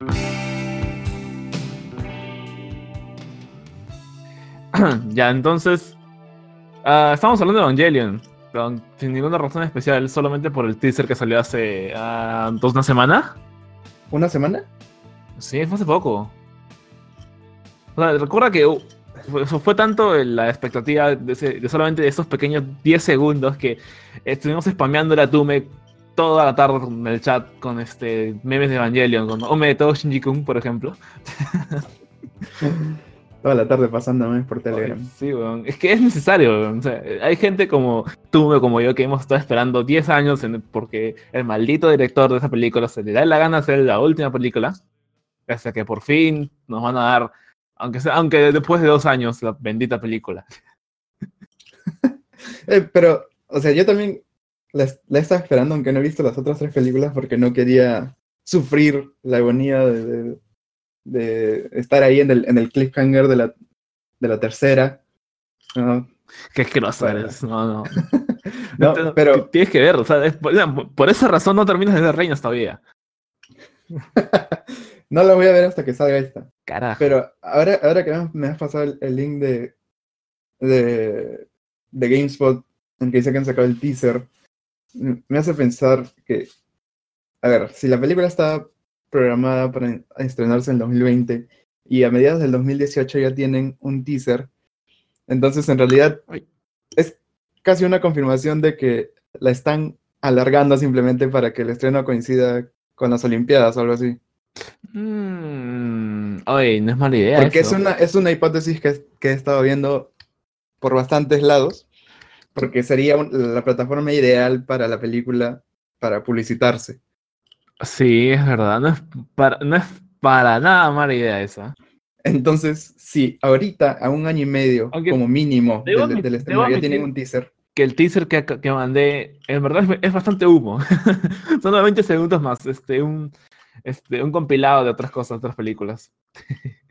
ya, entonces. ah, estamos hablando de Evangelion. con- sin ninguna razón especial, solamente por el teaser que salió hace ah, dos una semana. ¿Una semana? Sí, fue hace poco. O sea, recuerda que uh, fue, fue tanto la expectativa de, ese- de solamente de esos pequeños 10 segundos que estuvimos spameando la Tume toda la tarde con el chat con este memes de Evangelion, con Ome de todo Shinji-kun, por ejemplo. Toda la tarde pasándome por Telegram. Sí, weón. Es que es necesario, weón. O sea, hay gente como tú, como yo, que hemos estado esperando 10 años en- porque el maldito director de esa película se le da la gana de hacer la última película. Hasta que por fin nos van a dar, aunque, sea, aunque después de dos años, la bendita película. Eh, pero, o sea, yo también la, la estaba esperando, aunque no he visto las otras tres películas, porque no quería sufrir la agonía de, de- de estar ahí en el, en el cliffhanger de la, de la tercera. ¿no? Qué asqueroso Bueno. eres. No, no. No, pero- Tienes que ver, o sea, es por, por esa razón no terminas de ver Reinas todavía. no la voy a ver hasta que salga esta. Carajo. Pero ahora, ahora que me- has pasado el, el link de, de, de GameSpot, en que dice que han sacado el teaser, me hace pensar que, a ver, si la película está programada para en- estrenarse en 2020 y a mediados del 2018 ya tienen un teaser, entonces en realidad es casi una confirmación de que la están alargando simplemente para que el estreno coincida con las Olimpiadas o algo así. Mm, oye, no es mala idea. Porque es una, es una hipótesis que, que he estado viendo por bastantes lados, porque sería un- la plataforma ideal para la película para publicitarse. Sí, es verdad. No es para, no es para nada mala idea esa. Entonces, si ahorita, a un año y medio, Aunque como mínimo, del, del estreno, ya tienen un teaser. Que el teaser que, que mandé, en verdad es, es bastante humo. Son 20 segundos más. Este, un, este, un compilado de otras cosas, otras películas.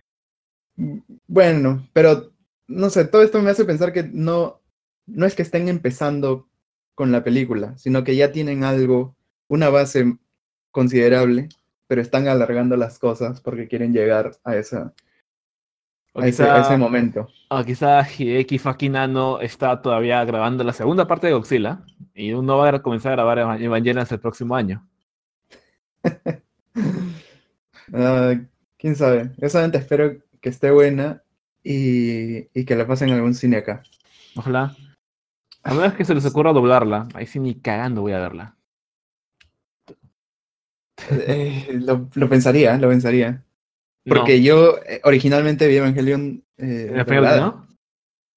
Bueno, pero no sé, todo esto me hace pensar que no, no es que estén empezando con la película, sino que ya tienen algo, una base considerable, pero están alargando las cosas porque quieren llegar a esa, O a ese, a ese momento. o quizá Hideki Fakinano está todavía grabando la segunda parte de Godzilla y uno va a comenzar a grabar Eva- Evangelion hasta el próximo año. Ah, Quién sabe. Yo solamente espero que esté buena y, y que la pasen en algún cine acá. Ojalá. A menos que se les ocurra doblarla. Ahí sí ni cagando voy a verla. Eh, lo, lo pensaría, lo pensaría. No, Porque yo eh, originalmente vi Evangelion. eh, doblada. ¿no?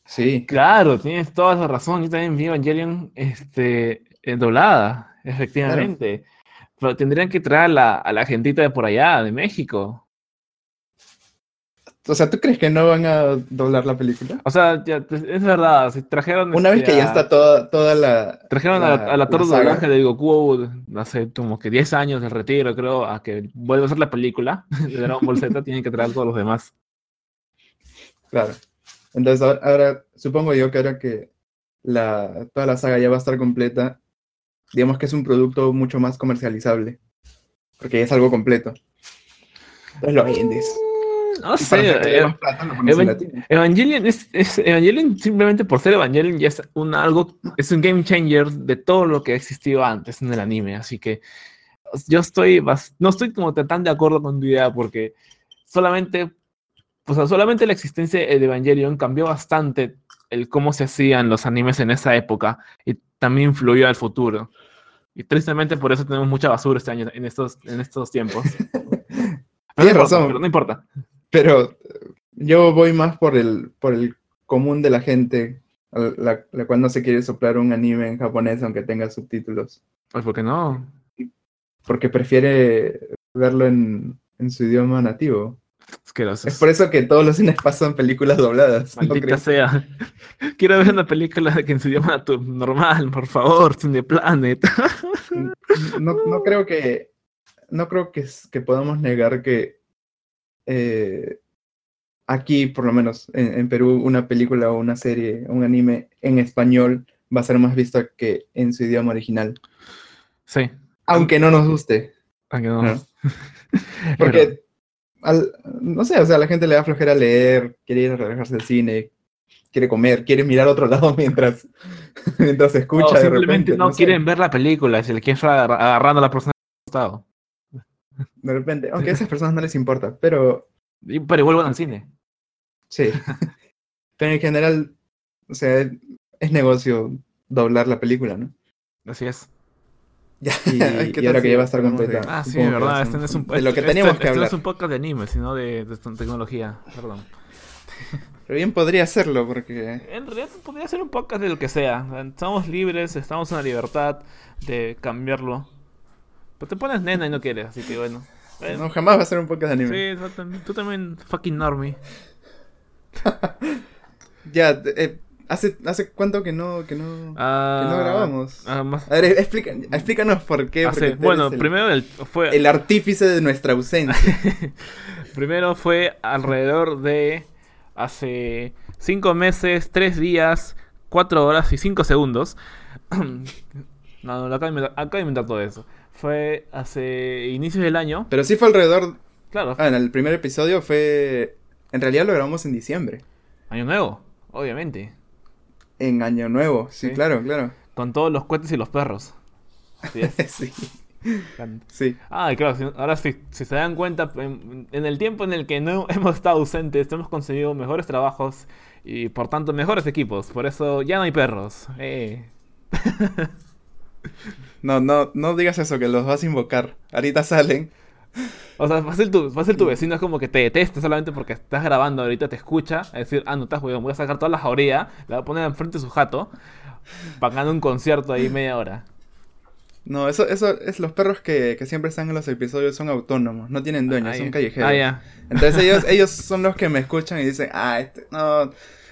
Sí. Claro, tienes toda esa razón. Yo también vi Evangelion este, doblada, efectivamente. Pero tendrían que traer a la, a la gentita de por allá, de México. O sea, ¿tú crees que no van a doblar la película? O sea, ya, pues, es verdad, si trajeron. Una vez este, que ya está toda, toda la. Trajeron a, la- a torre de doblaje de Goku hace como que 10 años del retiro, creo, a que vuelva a hacer la película de Dragon Ball Z, tienen que traer a todos los demás. Claro. Entonces, ahora, ahora, supongo yo que ahora que la, toda la saga ya va a estar completa, digamos que es un producto mucho más comercializable. Porque ya es algo completo. Entonces lo vendes. No Y sé, eh, plata, latino. Evangelion es, es- Evangelion simplemente por ser Evangelion ya es un algo, es un game changer de todo lo que ha existido antes en el anime, así que yo estoy, no estoy como tan de acuerdo con tu idea porque solamente, o sea, solamente la existencia de Evangelion cambió bastante el cómo se hacían los animes en esa época y también influyó al futuro. Y tristemente por eso tenemos mucha basura este año en estos, en estos tiempos. Pero no Tienes importa, razón. pero no importa. Pero eh, yo voy más por el, por el común de la gente, la, la cual no se quiere soplar un anime en japonés aunque tenga subtítulos. Pues porque no. Porque prefiere verlo en, en su idioma nativo. Es que los, Es por eso que todos los cines pasan películas dobladas. sea. Quiero ver una película que en su idioma normal, por favor, Cine Planet. no, no creo que no creo que, que podamos negar que eh, aquí, por lo menos en, en Perú, una película o una serie, un anime en español va a ser más vista que en su idioma original. Sí, Aunque no nos guste. aunque no. ¿no? Porque, al- no sé, o sea, a la gente le da flojera leer, quiere ir a relajarse al cine, quiere comer, quiere mirar a otro lado mientras, mientras escucha. o de simplemente repente, no, quieren ver la película, se le quieren estar agarra- agarrando a la persona al costado. De repente, aunque a esas personas no les importa, pero Y- Pero igual van al cine. sí. pero en general, o sea, es negocio doblar la película, ¿no? Así es. Y, ¿qué y tal ahora que ya va a estar completa. Ah, sí, de verdad. Este no es un, de lo que este- teníamos este que no hablar. es un podcast de anime, sino de, de tecnología. Perdón. Pero bien podría hacerlo porque... En realidad podría ser un podcast de lo que sea. Estamos libres, estamos en la libertad de cambiarlo. Pero te pones nena y no quieres, así que bueno. No, jamás va a ser un podcast de sí, anime. tú también, tú también, fucking normie. Ya, eh, ¿hace, ¿hace cuánto que no, que no, que Ah, no grabamos? ah, más- A ver, explica- explícanos por qué. bueno, el, primero el- fue el artífice de nuestra ausencia. Primero fue alrededor de hace 5 meses, 3 días, 4 horas y 5 segundos. no, no, lo acabo de, inventar, acabo de inventar todo eso. Fue hace inicios del año. Pero sí fue alrededor... Claro, Ah, en el primer episodio fue... En realidad lo grabamos en diciembre. año nuevo, obviamente. En Año Nuevo, sí, Sí. claro, claro. Con todos los cohetes y los perros. Así es. sí, sí. Ah, claro, si- ahora sí, si se dan cuenta, en, en el tiempo en el que no hemos estado ausentes, hemos conseguido mejores trabajos y por tanto mejores equipos. Por eso ya no hay perros. Eh. No, no, no digas eso, que los vas a invocar. Ahorita salen. O sea, fácil tu, fácil tu vecino es como que te detesta solamente porque estás grabando ahorita, te escucha, a decir, ah, no estás jugando, voy a sacar toda la jauría, la voy a poner enfrente de su jato, pagando un concierto ahí media hora. No, eso, eso es los perros que, que siempre están en los episodios son autónomos, no tienen dueños, Ah, son callejeros. Ah, ya. Entonces ellos, ellos son los que me escuchan y dicen, ah, este, no,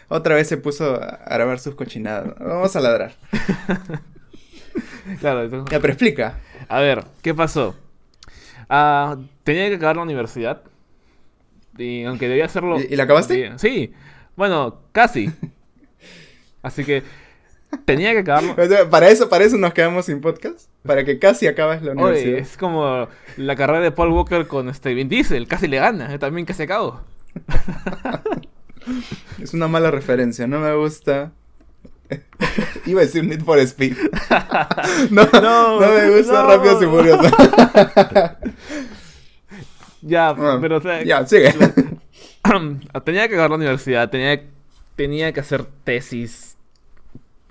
otra vez se puso a grabar sus cochinadas. Vamos a ladrar. Claro, Ya, pero explica. A ver, ¿qué pasó? Ah, tenía que acabar la universidad. Y aunque debía hacerlo. ¿Y- la acabaste? Sí. Bueno, casi. Así que tenía que acabarlo. Para eso, para eso nos quedamos sin podcast. Para que casi acabes la Oye, universidad. es como la carrera de Paul Walker con este Vin Diesel, casi le gana, yo también casi acabo. Es una mala referencia, no me gusta. Iba a decir Need for Speed. no, No, no, me gusta no. Rápido y Furioso. Ya, Ah, pero o sea, ya, sigue. tenía que acabar la universidad, tenía, tenía que hacer tesis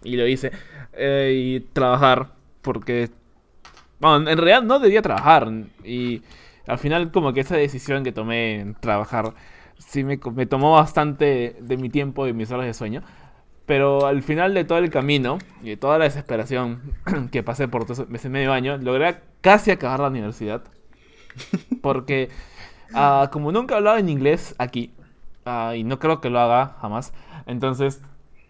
y lo hice eh, y trabajar porque, bueno, en realidad no debía trabajar y al final como que esa decisión que tomé en trabajar sí me, me tomó bastante de mi tiempo y mis horas de sueño. Pero al final de todo el camino y de toda la desesperación que pasé por todo ese medio año, logré casi acabar la universidad. Porque ah, como nunca hablaba en inglés aquí, ah, y no creo que lo haga jamás, entonces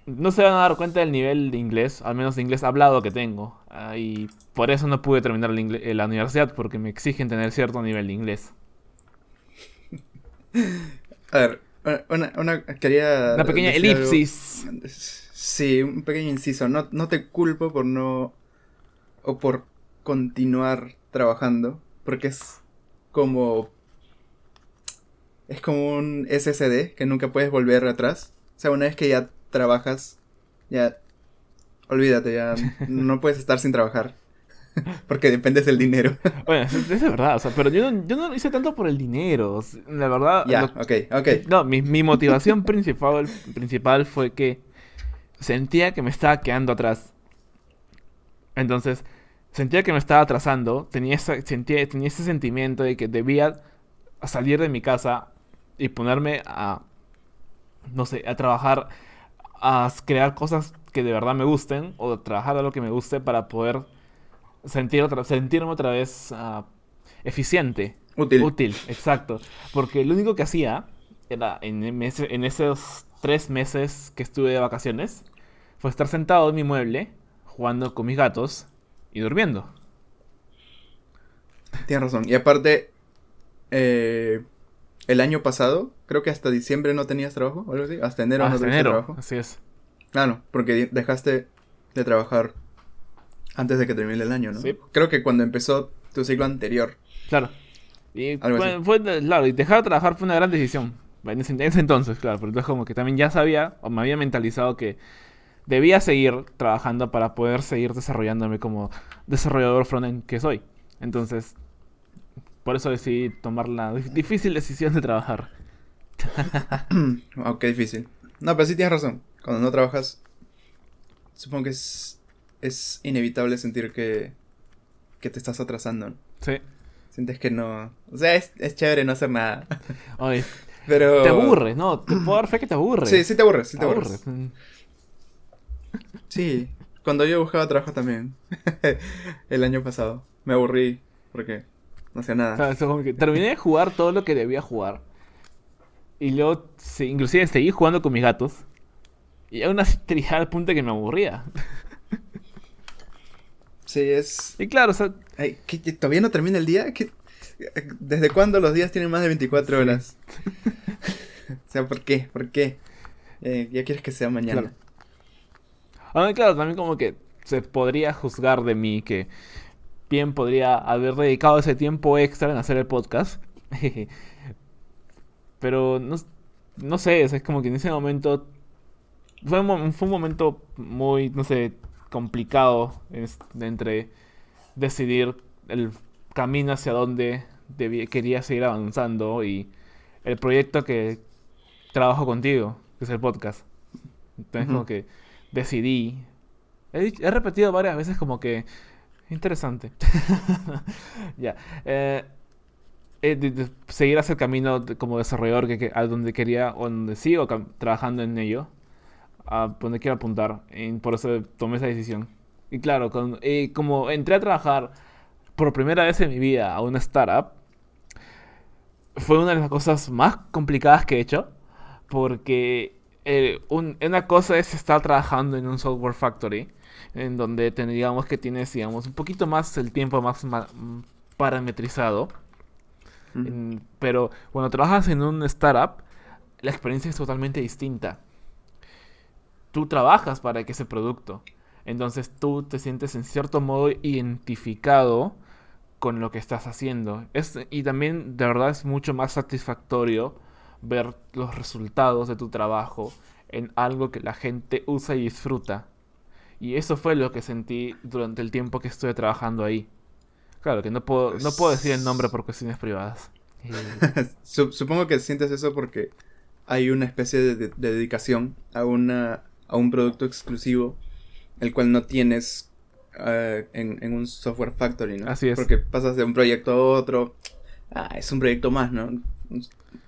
no se van a dar cuenta del nivel de inglés, al menos de inglés hablado que tengo. ah, y por eso no pude terminar la, eh, la universidad, porque me exigen tener cierto nivel de inglés. A ver, una, una- quería. Una pequeña algo. elipsis. Sí, un pequeño inciso. No, no te culpo por no. o por continuar trabajando. Porque es como. Es como un SSD que nunca puedes volver atrás. O sea, una vez que ya trabajas, ya. Olvídate, ya no puedes estar sin trabajar. Porque dependes del dinero. Bueno, eso, eso es verdad, o sea, pero yo no, yo no lo hice tanto por el dinero. La verdad, ya, lo- ok, ok. No, mi, mi motivación principal, principal fue que sentía que me estaba quedando atrás. Entonces, sentía que me estaba atrasando, tenía, esa, sentía, tenía ese sentimiento de que debía salir de mi casa y ponerme a, no sé, a trabajar, a crear cosas que de verdad me gusten o trabajar a lo que me guste para poder sentir otra, sentirme otra vez ah, eficiente. Útil. Útil, exacto. Porque lo único que hacía era en, en esos tres meses que estuve de vacaciones fue estar sentado en mi mueble jugando con mis gatos y durmiendo. Tienes razón. Y aparte, eh, el año pasado, creo que hasta diciembre no tenías trabajo, o algo así. Hasta enero no Hasta enero, trabajo. así es. Claro, porque di- dejaste de trabajar antes de que termine el año, ¿no? Sí. Creo que cuando empezó tu ciclo anterior. Claro. Y fue, fue- claro, y dejar de trabajar fue una gran decisión. En ese, en ese entonces, claro, pero entonces como que también ya sabía, o me había mentalizado que debía seguir trabajando para poder seguir desarrollándome como desarrollador frontend que soy. Entonces, por eso decidí tomar la dif- difícil decisión de trabajar. Qué difícil. No, pero sí tienes razón. Cuando no trabajas, supongo que es, es inevitable sentir que, que te estás atrasando. ¿no? Sí. Sientes que no... O sea, es, es chévere no hacer nada. Oye, Pero... te aburres, ¿no? Te puedo dar fe que te aburres. Sí, sí te aburres, sí te te aburres. aburres. Mm. Sí, cuando yo buscaba trabajo también. El año pasado. Me aburrí porque no hacía O nada. sea, eso como que terminé de jugar todo lo que debía jugar. Y luego, sí, inclusive seguí jugando con mis gatos. Y aún así llegaba al punto de que me aburría. Sí, es... Y claro, o sea, Ay, ¿qué- qué- ¿Todavía no termina el día? ¿Qué- ¿Desde cuándo los días tienen más de 24 horas? o sea, ¿por qué? ¿Por qué? Eh, ya quieres que sea mañana. Claro. Aunque claro, también como que se podría juzgar de mí que bien podría haber dedicado ese tiempo extra en hacer el podcast. Pero no, no sé, o sea, es como que en ese momento fue un, fue un momento muy, no sé, complicado es- entre decidir el camino hacia donde debía- quería seguir avanzando y el proyecto que trabajo contigo, que es el podcast. Entonces como que decidí. He, repetido varias veces como que... Interesante. ya. eh, eh, de- de seguir hacia el camino de- como desarrollador que, que- a donde quería o donde sigo trabajando en ello. A donde quiero apuntar. Y por eso tomé esa decisión. Y claro, con- eh, como entré a trabajar por primera vez en mi vida a una startup, fue una de las cosas más complicadas que he hecho. Porque eh, un- una cosa es estar trabajando en un software factory, en donde digamos que tienes, digamos, un poquito más el tiempo más ma- mm, parametrizado. En- pero cuando trabajas en un startup, la experiencia es totalmente distinta. Tú trabajas para que ese producto. Entonces tú te sientes en cierto modo identificado con lo que estás haciendo. Es, y también de verdad es mucho más satisfactorio ver los resultados de tu trabajo en algo que la gente usa y disfruta. Y eso fue lo que sentí durante el tiempo que estuve trabajando ahí. Claro que no puedo, no puedo decir el nombre por cuestiones privadas. Sup- Supongo que sientes eso porque hay una especie de dedicación a, una, a un producto exclusivo, el cual no tienes eh, en, en un software factory, ¿no? Así es. Porque pasas de un proyecto a otro. Ah, es un proyecto más, ¿no?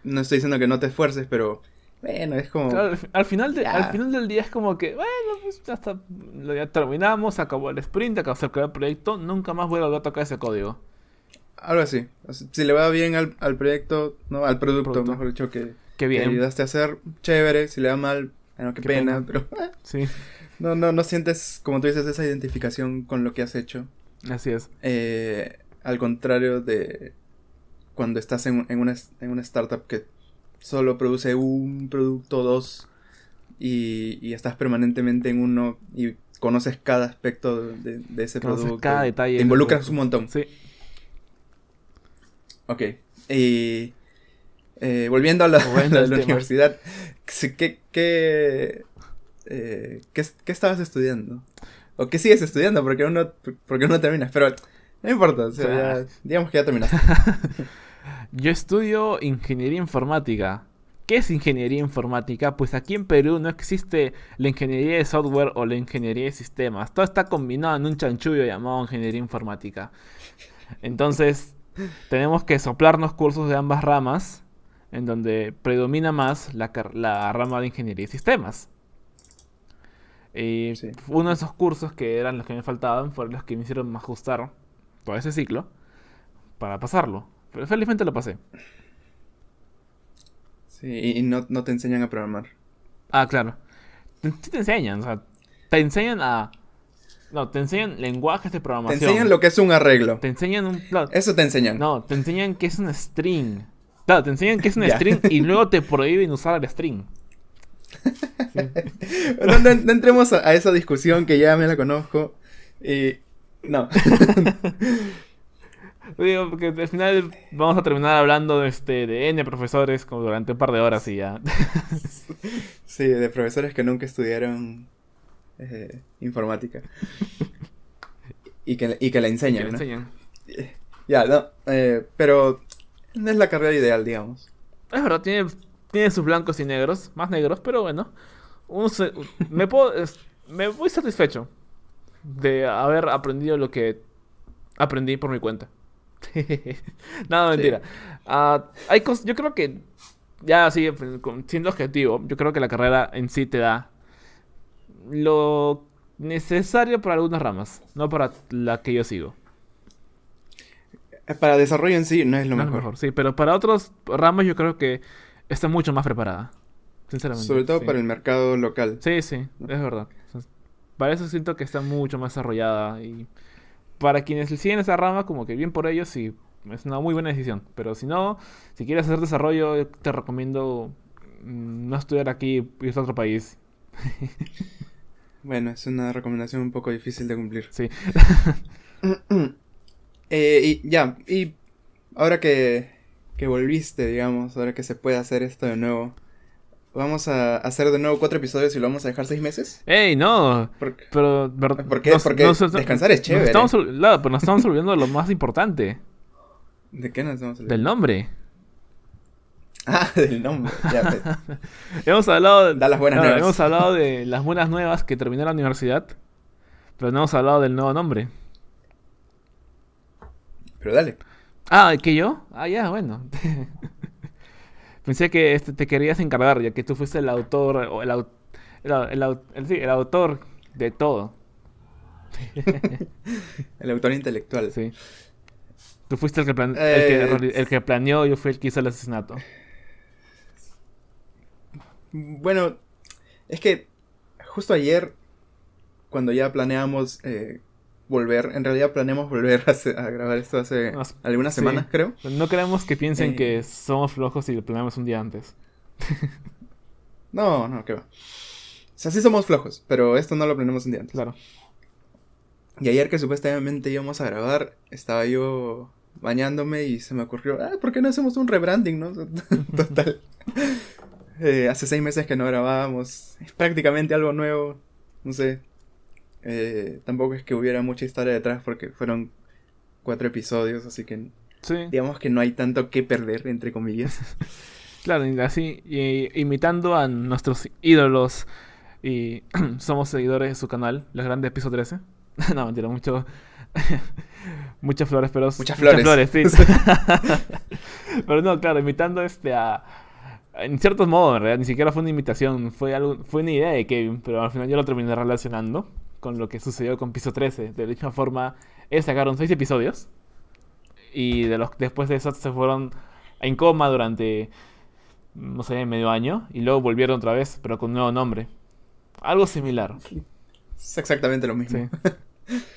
No estoy diciendo que no te esfuerces, pero bueno, es como... Claro, al, fi- al final de- al final del día es como que, bueno, pues ya está, ya terminamos, acabó el sprint, acabó el proyecto, nunca más voy a volver a tocar ese código. Algo así. Si le va bien al, al proyecto, no, al producto, Producto. mejor dicho, que, que bien. ayudaste a hacer, chévere. Si le va mal, bueno, qué, Qué pena, pena. pero Sí, no, no, no sientes, como tú dices, esa identificación con lo que has hecho. así es. Eh, al contrario de cuando estás en, en, una, en una startup que solo produce un producto o dos y, y estás permanentemente en uno y conoces cada aspecto de, de ese Conoces producto. cada detalle Te involucras un montón. Sí. Ok. Y eh, volviendo a la, Volviendo a la universidad, ¿qué, qué, eh, qué, qué estabas estudiando? ¿O qué sigues estudiando? Porque uno, porque uno terminas. Pero no importa, o sea, ya- digamos que ya terminaste. Yo estudio ingeniería informática. ¿Qué es ingeniería informática? Pues aquí en Perú no existe la ingeniería de software o la ingeniería de sistemas. Todo está combinado en un chanchullo llamado ingeniería informática. Entonces, tenemos que soplarnos cursos de ambas ramas, en donde predomina más la, la rama de ingeniería de sistemas. Y Sí. uno de esos cursos que eran los que me faltaban fueron los que me hicieron ajustar todo ese ciclo para pasarlo. Pero felizmente lo pasé. Sí, y y no, no te enseñan a programar. Ah, claro. Te- Sí te enseñan, o sea, te enseñan a... No, te enseñan lenguajes de Te programación. enseñan lo que es un arreglo. Te enseñan un... Eso te enseñan. No, te enseñan que es un string. Claro, te enseñan que es un string y luego te prohíben usar el string. No, no- no entremos a, a esa discusión que ya me la conozco. Y no. Digo, porque al final vamos a terminar hablando de, este, de N profesores como durante un par de horas y ya. Sí, de profesores que nunca estudiaron eh, informática. Y que, y que la Que enseñan, le ¿no? enseñan. Ya, no. eh, pero no es la carrera ideal, digamos. Es verdad, tiene, tiene sus blancos y negros, más negros, pero bueno. uno se- me, puedo, es- me voy satisfecho de haber aprendido lo que aprendí por mi cuenta. Nada, Sí. mentira. Ah, hay cos- yo creo que, ya así, con- siendo objetivo, yo creo que la carrera en sí te da lo necesario para algunas ramas, no para la que yo sigo. Eh, Para desarrollo en sí no es lo No mejor. sí, pero para otros ramos yo creo que está mucho más preparada. Sinceramente. Sobre todo sí. para el mercado local. Sí, sí, es verdad. O sea, Para eso siento que está mucho más desarrollada y para quienes siguen esa rama, como que bien por ellos y es una muy buena decisión. Pero si no, si quieres hacer desarrollo, te recomiendo mm, no estudiar aquí, irte a otro país. Bueno, es una recomendación un poco difícil de cumplir. Sí. Eh, y ya, y ahora que, que volviste, digamos, ahora que se puede hacer esto de nuevo, vamos a hacer de nuevo cuatro episodios y lo vamos a dejar seis meses. ey no! Porque Pero, ¿Por qué? Porque descansar es nos chévere. estamos ol- claro, pero nos estamos olvidando de lo más importante, ¿De qué nos estamos hablando? del nombre. Ah, del nombre. Ya, pues. Hemos hablado, Da las buenas nuevas. hemos hablado de las buenas nuevas que terminé la universidad, pero no hemos hablado del nuevo nombre. Pero dale. Ah, ¿que yo? Ah, ya, bueno. Pensé que este, te querías encargar, ya que tú fuiste el autor, o el, au- el, el el- sí, el autor de todo. El autor intelectual. Sí. Tú fuiste el que, plan- el, que, Eh, el que planeó, yo fui el que hizo el asesinato. Bueno, es que justo ayer, cuando ya planeamos eh, volver, en realidad planeamos volver a, grabar esto hace Unas- algunas sí. semanas, creo. No queremos que piensen Eh. que somos flojos y lo planeamos un día antes. No, no, qué va. O sea, sí somos flojos, pero esto no lo planeamos un día antes. Claro. Y ayer que supuestamente íbamos a grabar, estaba yo bañándome y se me ocurrió, ah, ¿por qué no hacemos un rebranding, no? Total. Eh, hace seis meses que no grabábamos. Es prácticamente algo nuevo. No sé. Eh, tampoco es que hubiera mucha historia detrás porque fueron cuatro episodios, así que Sí. digamos que no hay tanto que perder, entre comillas. Claro, así, y- imitando a nuestros ídolos y somos seguidores de su canal, Las Grandes Piso 13. no, mentira, mucho, muchas flores, pero... Muchas flores. sí. pero no, claro, imitando este a... En cierto modo, en realidad, ni siquiera fue una imitación, fue algo, fue una idea de Kevin, pero al final yo lo terminé relacionando con lo que sucedió con Piso 13. De la misma forma, ellos sacaron seis episodios y de los después de eso se fueron en coma durante no sé, medio año y luego volvieron otra vez, pero con un nuevo nombre. Algo similar. Es exactamente lo mismo. Sí.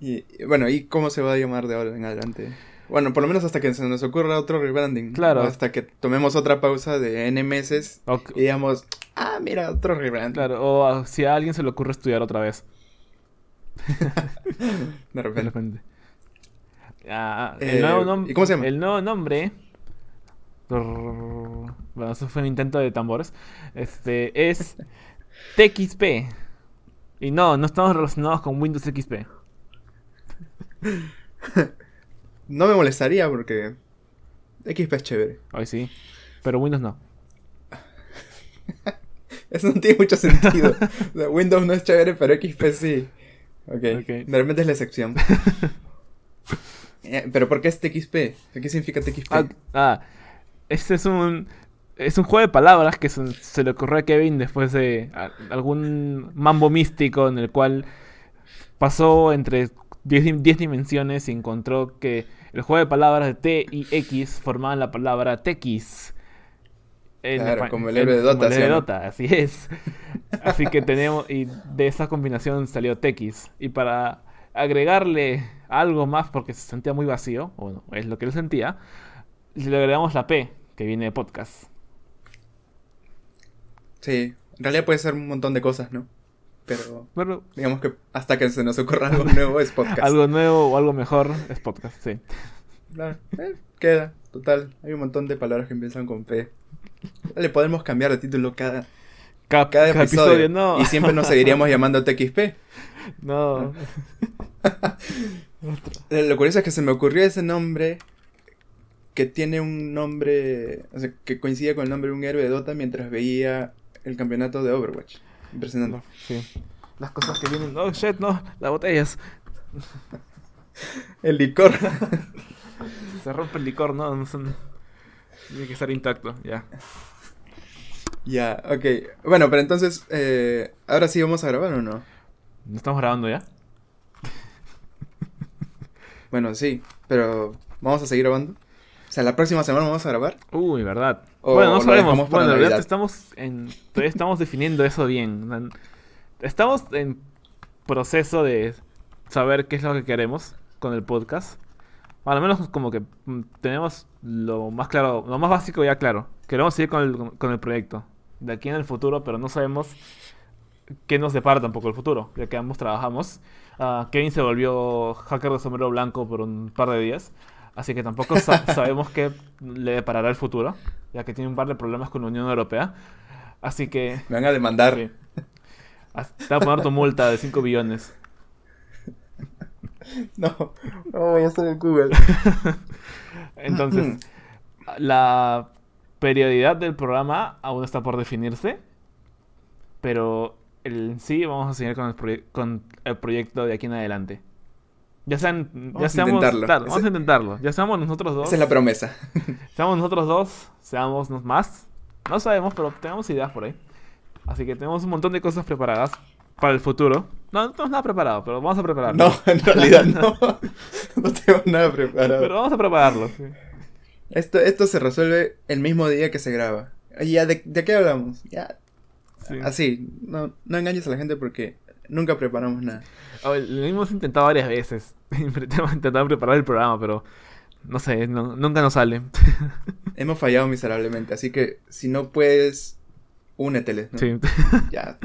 Y, bueno, ¿y cómo se va a llamar de ahora en adelante? Bueno, por lo menos hasta que se nos ocurra otro rebranding. Claro. O hasta que tomemos otra pausa de N meses y digamos, ah, mira, otro rebranding. claro, o si a alguien se le ocurre estudiar otra vez, De de repente. repente. Ah, Eh, el, nuevo nom- ¿y cómo se llama? el nuevo nombre. Bueno, eso fue un intento de tambores. Este es TXP. Y no, no estamos relacionados con Windows XP. No me molestaría porque XP es chévere. Hoy sí. Pero Windows no. Eso no tiene mucho sentido. O sea, Windows no es chévere, pero XP sí. Ok. Ok. De repente es la excepción. Eh, pero ¿por qué es TXP? ¿Qué significa TXP? Ah, ah, este es un es un juego de palabras que se, se le ocurrió a Kevin después de a- algún mambo místico en el cual pasó entre 10 dim- 10 dimensiones y encontró que el juego de palabras de T y X formaban la palabra Tex. En Claro, como el héroe de como Dota, el héroe ¿sí o de? Dota, así es. Así que tenemos, y de esa combinación salió Tex. Y para agregarle algo más, porque se sentía muy vacío, o bueno, es lo que él sentía, le agregamos la P, que viene de podcast. Sí. En realidad puede ser un montón de cosas, ¿no? pero Bueno, digamos que hasta que se nos ocurra algo nuevo es podcast. algo nuevo o algo mejor es podcast, sí. Eh, queda, total. Hay un montón de palabras que empiezan con P. Le podemos cambiar de título cada, Cada, cada episodio. no. Y siempre nos seguiríamos llamando TXP. No. Eh, Lo curioso es que se me ocurrió ese nombre que tiene un nombre, o sea, que coincide con el nombre de un héroe de Dota mientras veía el campeonato de Overwatch. Impresionante. No, sí. Las cosas que vienen. Oh shit, no. Las botellas. El licor. Se rompe el licor, no. no son- Tiene que estar intacto, ya. ya, ok. Bueno, pero entonces, eh, ¿ahora sí vamos a grabar o no? ¿No estamos grabando ya? Bueno, sí, pero ¿vamos a seguir grabando? O sea, la próxima semana vamos a grabar. Uy, verdad. O bueno, no sabemos. Bueno, en Navidad. estamos en. Todavía estamos definiendo eso bien. Estamos en proceso de saber qué es lo que queremos con el podcast. Al menos como que mm, tenemos lo más claro, lo más básico ya claro. Queremos seguir con el, con el proyecto de aquí en el futuro, pero no sabemos qué nos depara tampoco el futuro, ya que ambos trabajamos. Ah, Kevin se volvió hacker de sombrero blanco por un par de días, así que tampoco sa- sabemos qué le deparará el futuro, ya que tiene un par de problemas con la Unión Europea. Así que Me van a demandar. sí. Te va a poner tu multa de 5 billones. No, no voy a hacer el Google. Entonces, la periodidad del programa aún está por definirse, pero en sí vamos a seguir con el, con el proyecto de aquí en adelante. Ya sean, ya Vamos a seamos, intentarlo. claro, vamos a intentarlo. Ya seamos nosotros dos, Esa es la promesa. seamos nosotros dos, seamos más. No sabemos, pero tenemos ideas por ahí. Así que tenemos un montón de cosas preparadas para el futuro. No, no tenemos nada preparado, pero vamos a prepararlo. No, en realidad no. No tengo nada preparado. Pero vamos a prepararlo. sí. Esto, esto se resuelve el mismo día que se graba. Y ya, ¿de, de qué hablamos? Ya, Sí. así. No, no engañes a la gente porque nunca preparamos nada. Lo hemos intentado varias veces. Hemos intentado preparar el programa, pero no sé, no- nunca nos sale. Hemos fallado miserablemente, así que si no puedes, únetele. ¿no? Sí. Ya.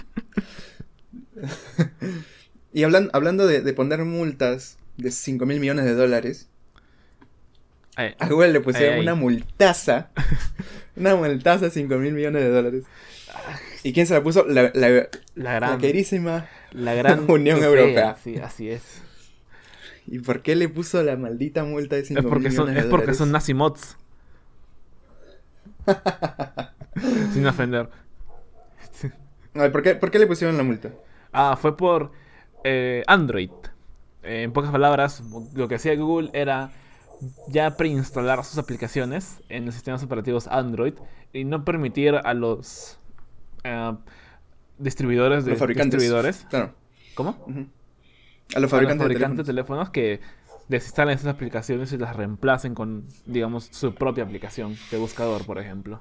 y hablan- hablando de, de poner multas de 5 mil millones de dólares, Eh, a Google le pusieron una multaza. una multaza de 5 mil millones de dólares. ¿Y quién se la puso? La, la, la la gran, queridísima. la gran Unión Europea. Sí, así es. ¿Y por qué le puso la maldita multa de 5 Es mil millones de es porque dólares? son nazi mods. Sin ofender. A ver, ¿por qué, por qué le pusieron la multa? Ah, fue por eh, Android. Eh, en pocas palabras, lo que hacía Google era ya preinstalar sus aplicaciones en los sistemas operativos Android y no permitir a los eh, distribuidores de Los fabricantes. distribuidores. Claro. ¿Cómo? A los A los fabricantes, fabricantes de de teléfonos que desinstalen esas aplicaciones y las reemplacen con, digamos, su propia aplicación de buscador, por ejemplo.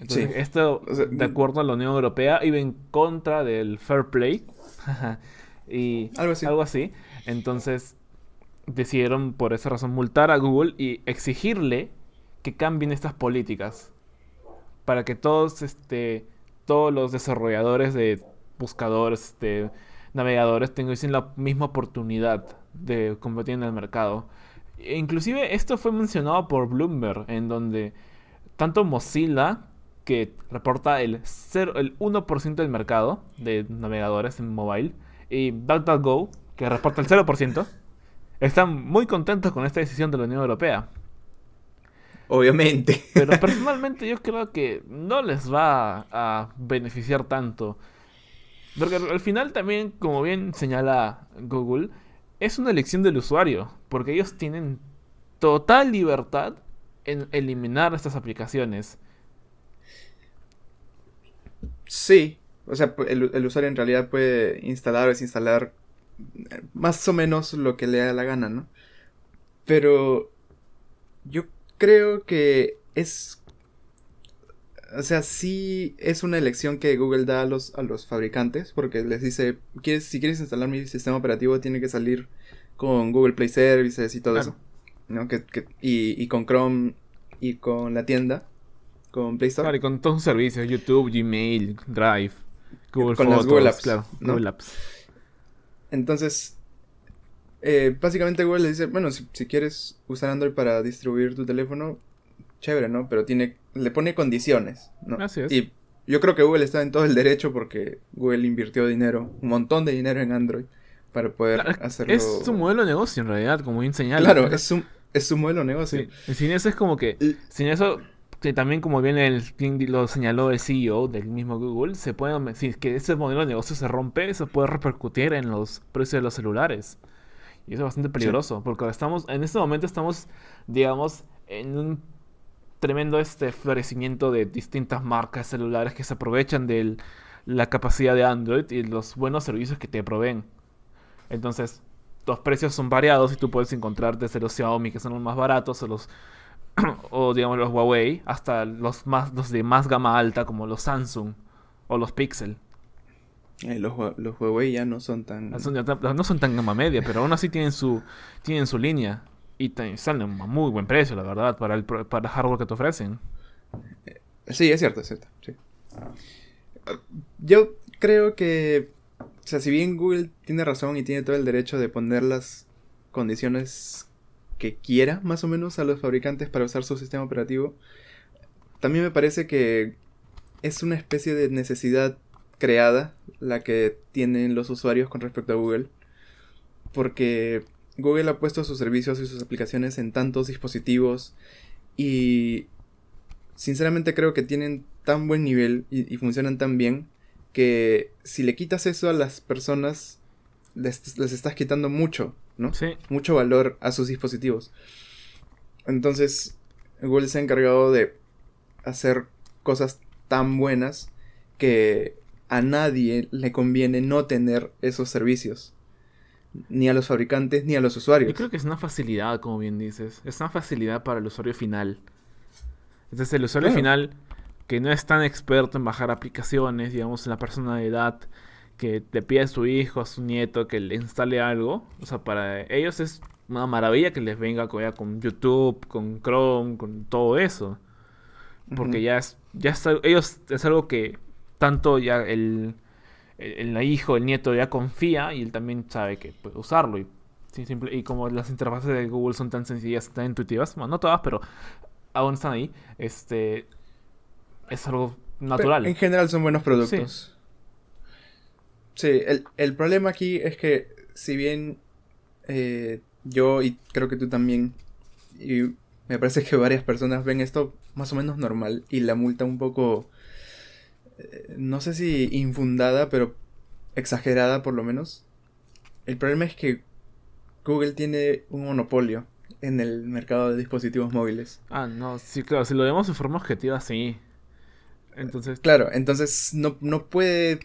Entonces, Sí. esto, O sea, de acuerdo a la Unión Europea, iba en contra del fair play. y Algo así. algo así. Entonces, decidieron por esa razón multar a Google y exigirle que cambien estas políticas para que todos este todos los desarrolladores de buscadores de navegadores tengan la misma oportunidad de competir en el mercado E inclusive esto fue mencionado por Bloomberg en donde tanto Mozilla que reporta el, cero- el 1% del mercado de navegadores en mobile y DuckDuckGo que reporta el 0% están muy contentos con esta decisión de la Unión Europea Obviamente. pero personalmente yo creo que no les va a beneficiar tanto. Porque al final también, como bien señala Google, es una elección del usuario. Porque ellos tienen total libertad en eliminar estas aplicaciones. Sí. O sea, el, el usuario en realidad puede instalar o desinstalar eh, más o menos lo que le da la gana, ¿no? Pero yo creo que es... O sea, sí es una elección que Google da a los, a los fabricantes porque les dice, ¿quieres, si quieres instalar mi sistema operativo tiene que salir con Google Play Services y todo Claro. eso. ¿no? Que, que- y, y con Chrome y con la tienda, con Play Store. Claro, y con todos sus servicios, YouTube, Gmail, Drive. Google con las Fotos, Google Apps, claro, ¿no? Google Apps. Entonces, eh, básicamente Google le dice, bueno, si, si quieres usar Android para distribuir tu teléfono, chévere, ¿no? Pero tiene, le pone condiciones, ¿no? Así es. Y yo creo que Google está en todo el derecho porque Google invirtió dinero, un montón de dinero en Android para poder Claro, hacerlo. Es su modelo de negocio en realidad, como bien señala. Claro, es su, es su modelo de negocio. Sí, sin eso es como que, sin eso, que también como bien el, lo señaló el CEO del mismo Google, se puede, si es que ese modelo de negocio se rompe, eso puede repercutir en los precios de los celulares. Y eso es bastante peligroso, porque estamos, en este momento estamos, digamos, en un tremendo este florecimiento de distintas marcas celulares que se aprovechan de la capacidad de Android y los buenos servicios que te proveen. Entonces, los precios son variados y tú puedes encontrar desde los Xiaomi, que son los más baratos, o los o digamos los Huawei, hasta los más los de más gama alta como los Samsung o los Pixel. Eh, los, los Huawei ya no son tan... Son no son tan gama media, pero aún así tienen su tienen su línea y salen a muy buen precio, la verdad, para el para el hardware que te ofrecen. Sí, es cierto, es cierto. sí. Yo creo que, o sea, si bien Google tiene razón y tiene todo el derecho de poner las condiciones que quiera, más o menos, a los fabricantes para usar su sistema operativo, también me parece que es una especie de necesidad creada la que tienen los usuarios con respecto a Google. Porque Google ha puesto sus servicios y sus aplicaciones en tantos dispositivos y sinceramente creo que tienen tan buen nivel y, funcionan tan bien que si le quitas eso a las personas, les, les estás quitando mucho, ¿no? Sí, Mucho valor a sus dispositivos. Entonces, Google se ha encargado de hacer cosas tan buenas que a nadie le conviene no tener esos servicios. Ni a los fabricantes ni a los usuarios. yo creo que es una facilidad, como bien dices, es una facilidad para el usuario final. Entonces el usuario Claro. final que no es tan experto en bajar aplicaciones, digamos, la persona de edad que le pide a su hijo, a su nieto que le instale algo, o sea, para ellos es una maravilla que les venga con, ya con YouTube, con Chrome, con todo eso. Porque ya es, ya es ellos es algo que tanto ya el, el, el hijo, el nieto ya confía y él también sabe que puede usarlo. Y, simple, y como las interfaces de Google son tan sencillas, tan intuitivas, bueno, no todas, pero aún están ahí, este es algo natural. Pero En general son buenos productos. Sí, el, el problema aquí es que si bien eh, yo y creo que tú también, y me parece que varias personas ven esto más o menos normal y la multa un poco, eh, no sé si infundada, pero exagerada por lo menos. El problema es que Google tiene un monopolio en el mercado de dispositivos móviles. Ah, no, sí, claro, si lo vemos de forma objetiva, sí. Entonces, Claro, entonces no, no puede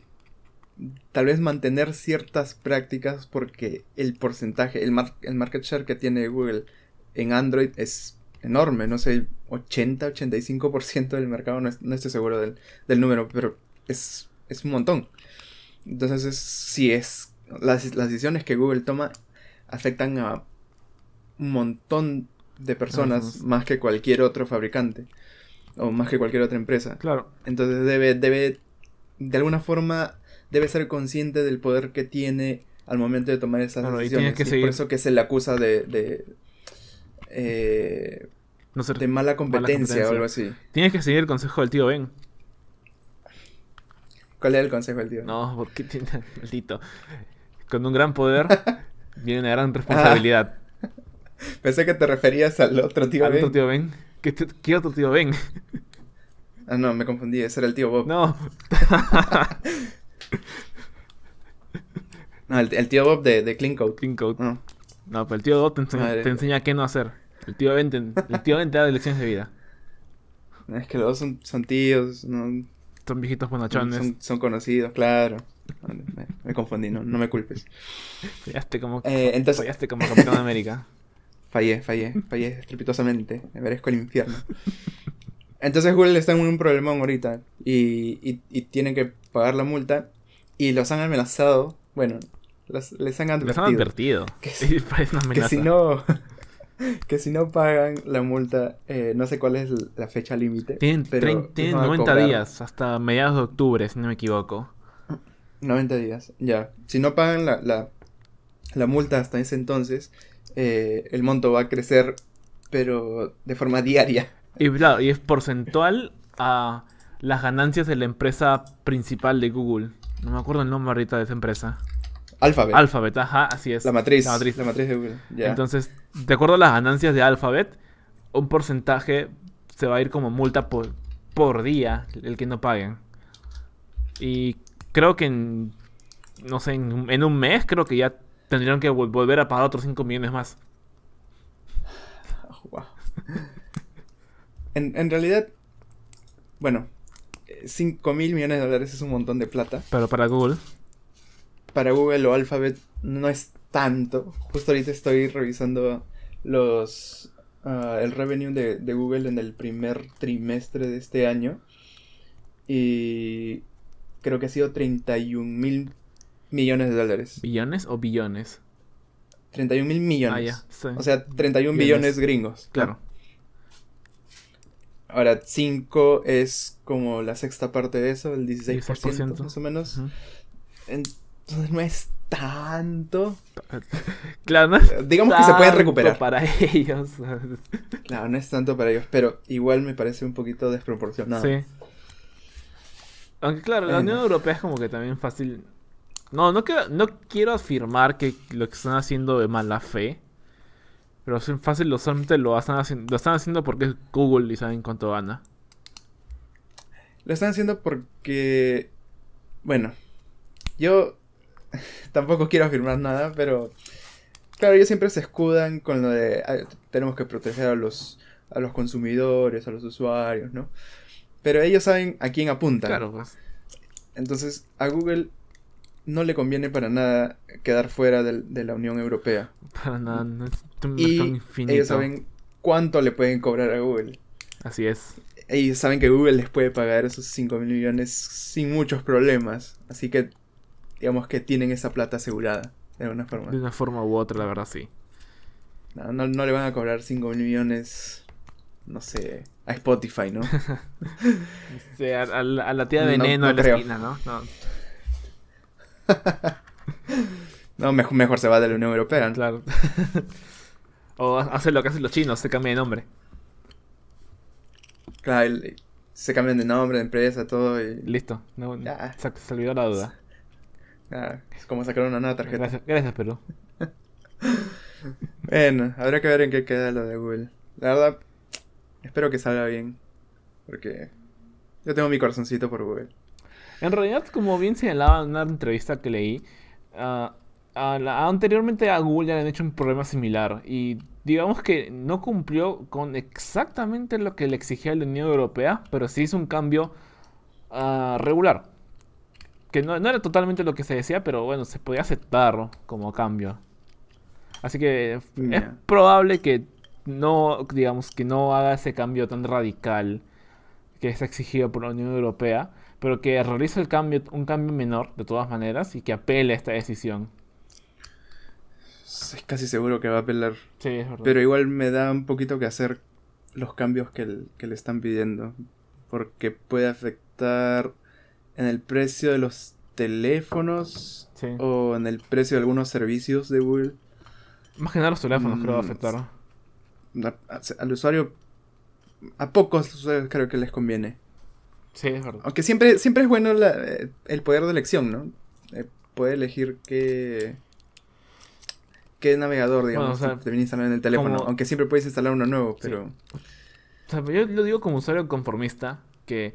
tal vez mantener ciertas prácticas porque el porcentaje, el, mar- el market share que tiene Google en Android es enorme, no sé, 80-85% del mercado, no, es- no estoy seguro del, del número, pero es, es un montón. Entonces, es- si es, las, las decisiones que Google toma afectan a un montón de personas Personas. más que cualquier otro fabricante o más que cualquier otra empresa. claro, Entonces debe, debe, de alguna forma, debe ser consciente del poder que tiene al momento de tomar esas Claro, y decisiones. que y es seguir- por eso que se le acusa de, de, eh, no sé, de mala competencia, o algo así. tienes que seguir el consejo del tío Ben. ¿Cuál es el consejo del tío? No, porque tiene maldito. Con un gran poder viene una gran responsabilidad. Pensé que te referías al otro tío. ¿Al Ben. otro tío Ben? ¿Qué, qué otro tío Ben? Ah, no, me confundí, ese era el tío Bob. No. No, el, el tío Bob de, de Clean Code. Clean Code. No. No, pero el tío Bob te enseña, Madre. te enseña qué no hacer. El tío Ben te, el tío Ben te da lecciones de vida. Es que los dos son, son tíos, no, Son viejitos bonachones. son- son conocidos, claro. Me, me confundí, no, no me culpes. Fallaste como, Eh, entonces- fallaste como Capitán América. Fallé, fallé, fallé estrepitosamente. Me merezco el infierno. Entonces Google está en un problemón ahorita y, y, y tienen que pagar la multa y los han amenazado. Bueno, los- les han Les advertido. han advertido. Que Sí, parece una que amenaza. si no que si no pagan la multa, eh, no sé cuál es la fecha límite. Tienen, pero trein- les tienen van a 90 cobrar. días hasta mediados de octubre, si no me equivoco. 90 días, ya. Si no pagan la, la, la multa hasta ese entonces, eh, el monto va a crecer, pero de forma diaria. Y claro, y es porcentual a las ganancias de la empresa principal de Google. No me acuerdo el nombre ahorita de esa empresa. Alphabet. Alphabet, ajá, así es. la matriz. La matriz. La matriz de Google. Ya. Entonces, de acuerdo a las ganancias de Alphabet, un porcentaje se va a ir como multa por, por día el que no paguen. Y creo que en, no sé, en, en un mes creo que ya tendrían que vol- volver a pagar otros 5 millones más. Wow. En, en realidad, bueno, 5 mil millones de dólares es un montón de plata. Pero para Google, Para Google o Alphabet no es tanto. Justo ahorita estoy revisando los ah, el revenue de, de Google en el primer trimestre de este año. Y creo que ha sido 31 mil millones de dólares. ¿billones o billones? 31 mil millones. Ah, ya. sí. O sea, 31 Billones. billones gringos. claro. Ahora, 5 es como la sexta parte de eso, el 16%, 16%. más o menos. Entonces no es tanto. Claro, no es Digamos que se pueden tanto recuperar. para ellos. Claro, no es tanto para ellos, pero igual me parece un poquito desproporcionado. Sí. Aunque claro, la. Unión Europea es como que también fácil. No, no quiero, no quiero afirmar que lo que están haciendo de mala fe. Pero es fácil, lo solamente lo están haciendo, lo están haciendo porque es Google y saben cuánto gana. Lo están haciendo porque, bueno, yo tampoco quiero afirmar nada, pero claro, ellos siempre se escudan con lo de "Ah, tenemos que proteger a los a los consumidores, a los usuarios, ¿no? Pero ellos saben a quién apuntan. Claro, pues. Entonces, a Google no le conviene para nada quedar fuera del- de la Unión Europea. Para nada, no es un Y infinito. ellos saben cuánto le pueden cobrar a Google. Así es. Ellos saben que Google les puede pagar esos 5 mil millones sin muchos problemas. Así que, digamos que tienen esa plata asegurada, de alguna De forma. una forma u otra, la verdad, sí. No, no, no le van a cobrar 5 mil millones, no sé, a Spotify, ¿no? Sea, a, la, a la tía No- Veneno no en la creo. esquina, ¿no? No, No, mejor, mejor se va de la Unión Europea. ¿no? claro. o hace lo que hacen los chinos, se cambia de nombre. Claro, el- se cambian de nombre, de empresa, todo. Y, Listo. No, Ya. se, se olvidó la duda. es como sacar una nueva tarjeta. Gracias, gracias, Perú. Bueno, habrá que ver en qué queda lo de Google. La verdad, espero que salga bien. Porque yo tengo mi corazoncito por Google. En realidad, como bien señalaba en una entrevista que leí, a la- anteriormente a Google ya le han hecho un problema similar y digamos que no cumplió con exactamente lo que le exigía la Unión Europea, pero sí hizo un cambio ah, regular. Que no, no era totalmente lo que se decía, pero bueno, se podía aceptar como cambio. Así que es probable que no, digamos, que no haga ese cambio tan radical que es exigido por la Unión Europea, pero que realice el cambio, un cambio menor de todas maneras y que apele a esta decisión. Es casi seguro que va a apelar. Sí, es verdad. Pero igual me da un poquito que hacer los cambios que, el- que le están pidiendo. Porque puede afectar en el precio de los teléfonos Sí. o en el precio de algunos servicios de Google. Más que nada los teléfonos creo va a Mm, afectar. A- a- al usuario, a pocos usuarios creo que les conviene. Sí, es verdad. Aunque siempre, siempre es bueno la- eh, el poder de elección, ¿no? Eh, poder elegir qué, qué navegador, digamos, Bueno, o sea, te viene a instalar en el teléfono. como- Aunque siempre puedes instalar uno nuevo, Sí. pero... O sea, yo lo digo como usuario conformista, que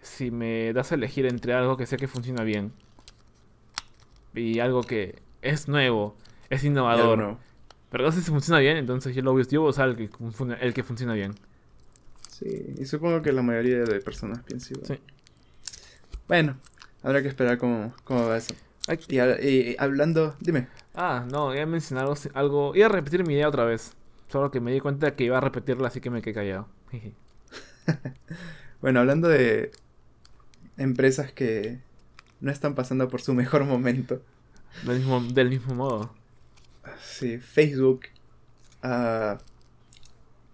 si me das a elegir entre algo que sé que funciona bien y algo que es nuevo, es innovador, pero no sé si funciona bien, entonces yo lo voy, a usar el que, el que funciona bien. Sí, y supongo que la mayoría de personas piensan igual. Sí. Bueno, habrá que esperar cómo, cómo va eso. Y, hab- y- y hablando, dime. Ah, no, iba a mencionar algo, algo- Iba a repetir mi idea otra vez. Solo que me di cuenta que iba a repetirla, así que me quedé callado. Bueno, hablando de empresas que no están pasando por su mejor momento. del, mismo, del mismo modo. Sí, Facebook ah,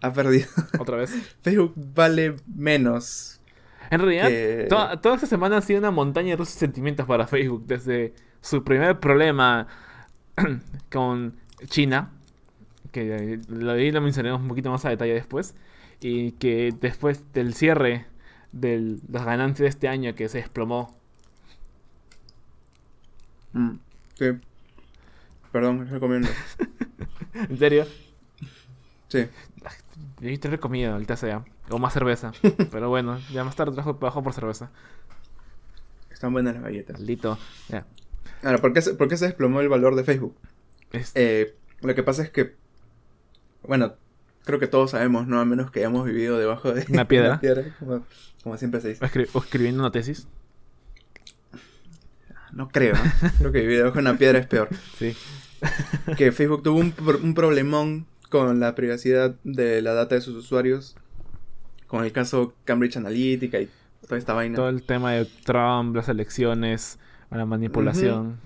ha perdido. Otra vez. Facebook vale menos En realidad, que- toda, toda esta semana ha sido una montaña de sentimientos para Facebook. Desde su primer problema con China, que lo, lo mencionaremos un poquito más a detalle después, y que después del cierre de las ganancias de este año que se desplomó. Mm, sí. Perdón, estoy comiendo. En serio, Sí. Yo te recomiendo ahorita sea. O más cerveza. Pero bueno, ya más tarde trabajo, trabajo por cerveza. Están buenas las galletas. Maldito. Ya. Ahora, ¿por qué, se, por qué se desplomó el valor de Facebook? Es- Eh, lo que pasa es que, bueno, creo que todos sabemos, ¿no? A menos que hayamos vivido debajo de Una piedra. como, como siempre se dice. o escri- o escribiendo una tesis. No creo, ¿no? Creo que vivir debajo de una piedra es peor. Sí. Que Facebook tuvo un, un problemón con la privacidad de la data de sus usuarios. Con el caso Cambridge Analytica y toda esta vaina. Todo el tema de Trump, las elecciones, la manipulación.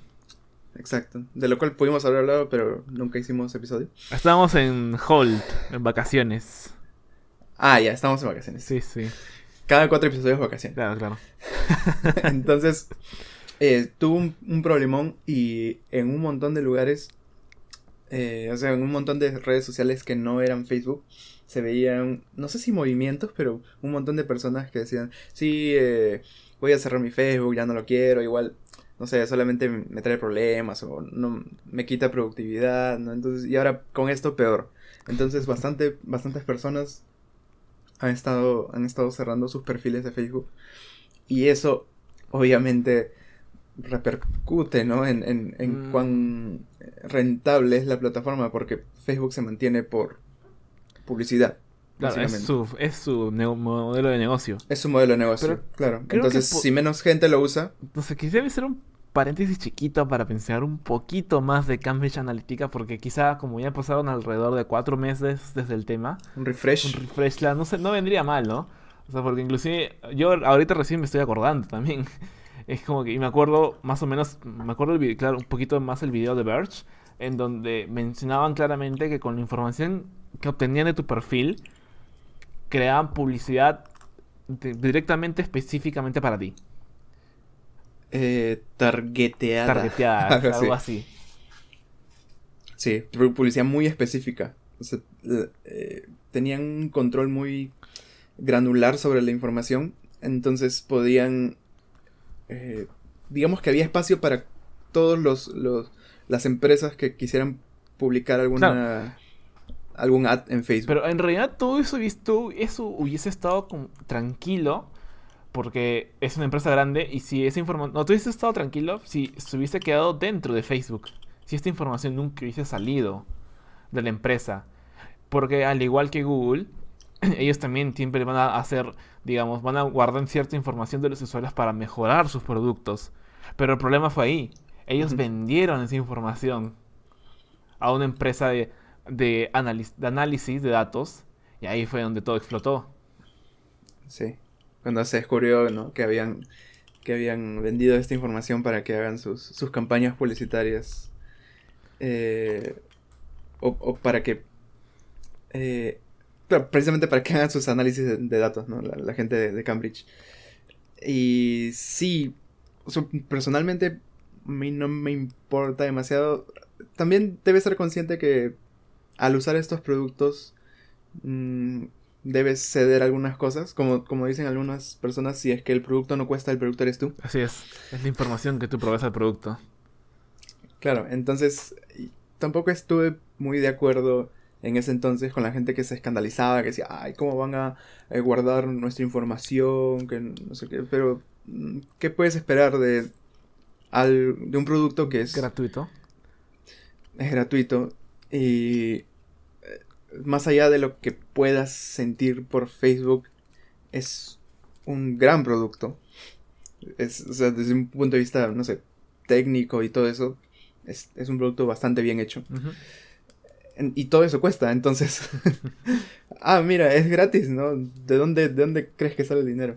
Exacto. De lo cual pudimos haber hablado, pero nunca hicimos episodio. Estábamos en hold, en vacaciones. Ah, ya, estamos en vacaciones. Sí, sí. Cada cuatro episodios vacaciones. Claro, claro. Entonces, eh, tuvo un, un problemón y en un montón de lugares, eh, o sea, en un montón de redes sociales que no eran Facebook, se veían, no sé si movimientos, pero un montón de personas que decían, sí, eh, voy a cerrar mi Facebook, ya no lo quiero, igual, no sé, solamente me trae problemas o no me quita productividad, ¿no? Entonces, y ahora con esto peor. Entonces, bastante, bastantes personas han estado, han estado cerrando sus perfiles de Facebook. Y eso, obviamente, repercute, ¿no? En, en, en Mm. cuán rentable es la plataforma, porque Facebook se mantiene por publicidad. Claro, es su, es su modelo de negocio. Es su modelo de negocio, Pero claro. Entonces, si menos gente lo usa, Entonces, quisiera hacer un paréntesis chiquito para pensar un poquito más de Cambridge Analytica, porque quizá, como ya pasaron alrededor de cuatro meses desde el tema, un refresh. un refresh, no, sé, no vendría mal, ¿no? O sea, porque inclusive yo ahorita recién me estoy acordando también. Es como que, y me acuerdo más o menos, me acuerdo el video, claro, un poquito más el video de Verge, en donde mencionaban claramente que con la información que obtenían de tu perfil, creaban publicidad de- directamente, específicamente para ti. eh, targeteada. Targeteada, Algo algo así. así. Sí, pu- publicidad muy específica. O sea, eh, tenían un control muy granular sobre la información. Entonces podían. Eh, digamos que había espacio para todos los, los las empresas que quisieran publicar alguna algún ad en Facebook. Pero en realidad todo eso visto, eso hubiese estado como tranquilo, porque es una empresa grande y si esa información, no, tú hubiese estado tranquilo si se hubiese quedado dentro de Facebook, si esta información nunca hubiese salido de la empresa, porque al igual que Google, ellos también siempre van a hacer, digamos, van a guardar cierta información de los usuarios para mejorar sus productos, pero el problema fue ahí, ellos vendieron esa información a una empresa de, de análisis de datos y ahí fue donde todo explotó. Sí. Cuando se descubrió, ¿no? Que habían, que habían vendido esta información para que hagan sus, sus campañas publicitarias. eh, o, o para que... eh, claro, precisamente para que hagan sus análisis de, de datos, ¿no? La, la gente de, de Cambridge. Y sí, o sea, personalmente a mí no me importa demasiado. También debe ser consciente que al usar estos productos mm, debes ceder algunas cosas. Como, como dicen algunas personas, si es que el producto no cuesta, el producto eres tú. Así es, es la información que tú provees al producto. Claro, entonces tampoco estuve muy de acuerdo en ese entonces con la gente que se escandalizaba, que decía, ay, ¿cómo van a eh, guardar nuestra información? Que no sé qué, pero mm, ¿qué puedes esperar de, al, de un producto que es, Gratuito. es gratuito y eh, más allá de lo que puedas sentir por Facebook, es un gran producto. Es, o sea, desde un punto de vista, no sé, técnico y todo eso, es, es un producto bastante bien hecho. Y todo eso cuesta, entonces. ah, mira, es gratis, ¿no? ¿De dónde, ¿De dónde crees que sale el dinero?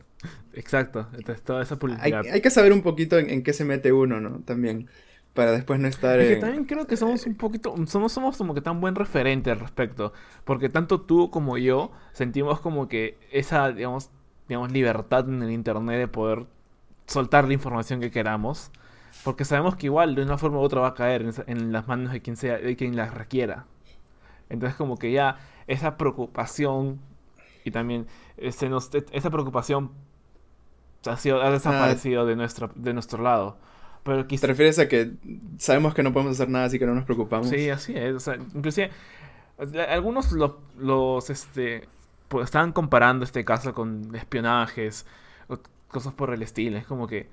Exacto, entonces toda esa Hay, publicidad. hay que saber un poquito en, en qué se mete uno, ¿no? También. Para después no estar Es que en- también creo que somos un poquito, somos, somos como que tan buen referente al respecto, porque tanto tú como yo sentimos como que esa, digamos, digamos, libertad en el Internet de poder soltar la información que queramos. Porque sabemos que igual de una forma u otra va a caer en, en las manos de quien sea, de quien las requiera. Entonces como que ya esa preocupación y también ese nos- esa preocupación ha, sido, ha desaparecido de, nuestro, de nuestro lado. Pero ¿Te refieres a que sabemos que no podemos hacer nada, así que no nos preocupamos? Sí, así es. O sea, inclusive a- algunos lo- los este pues, estaban comparando este caso con espionajes o cosas por el estilo. Es como que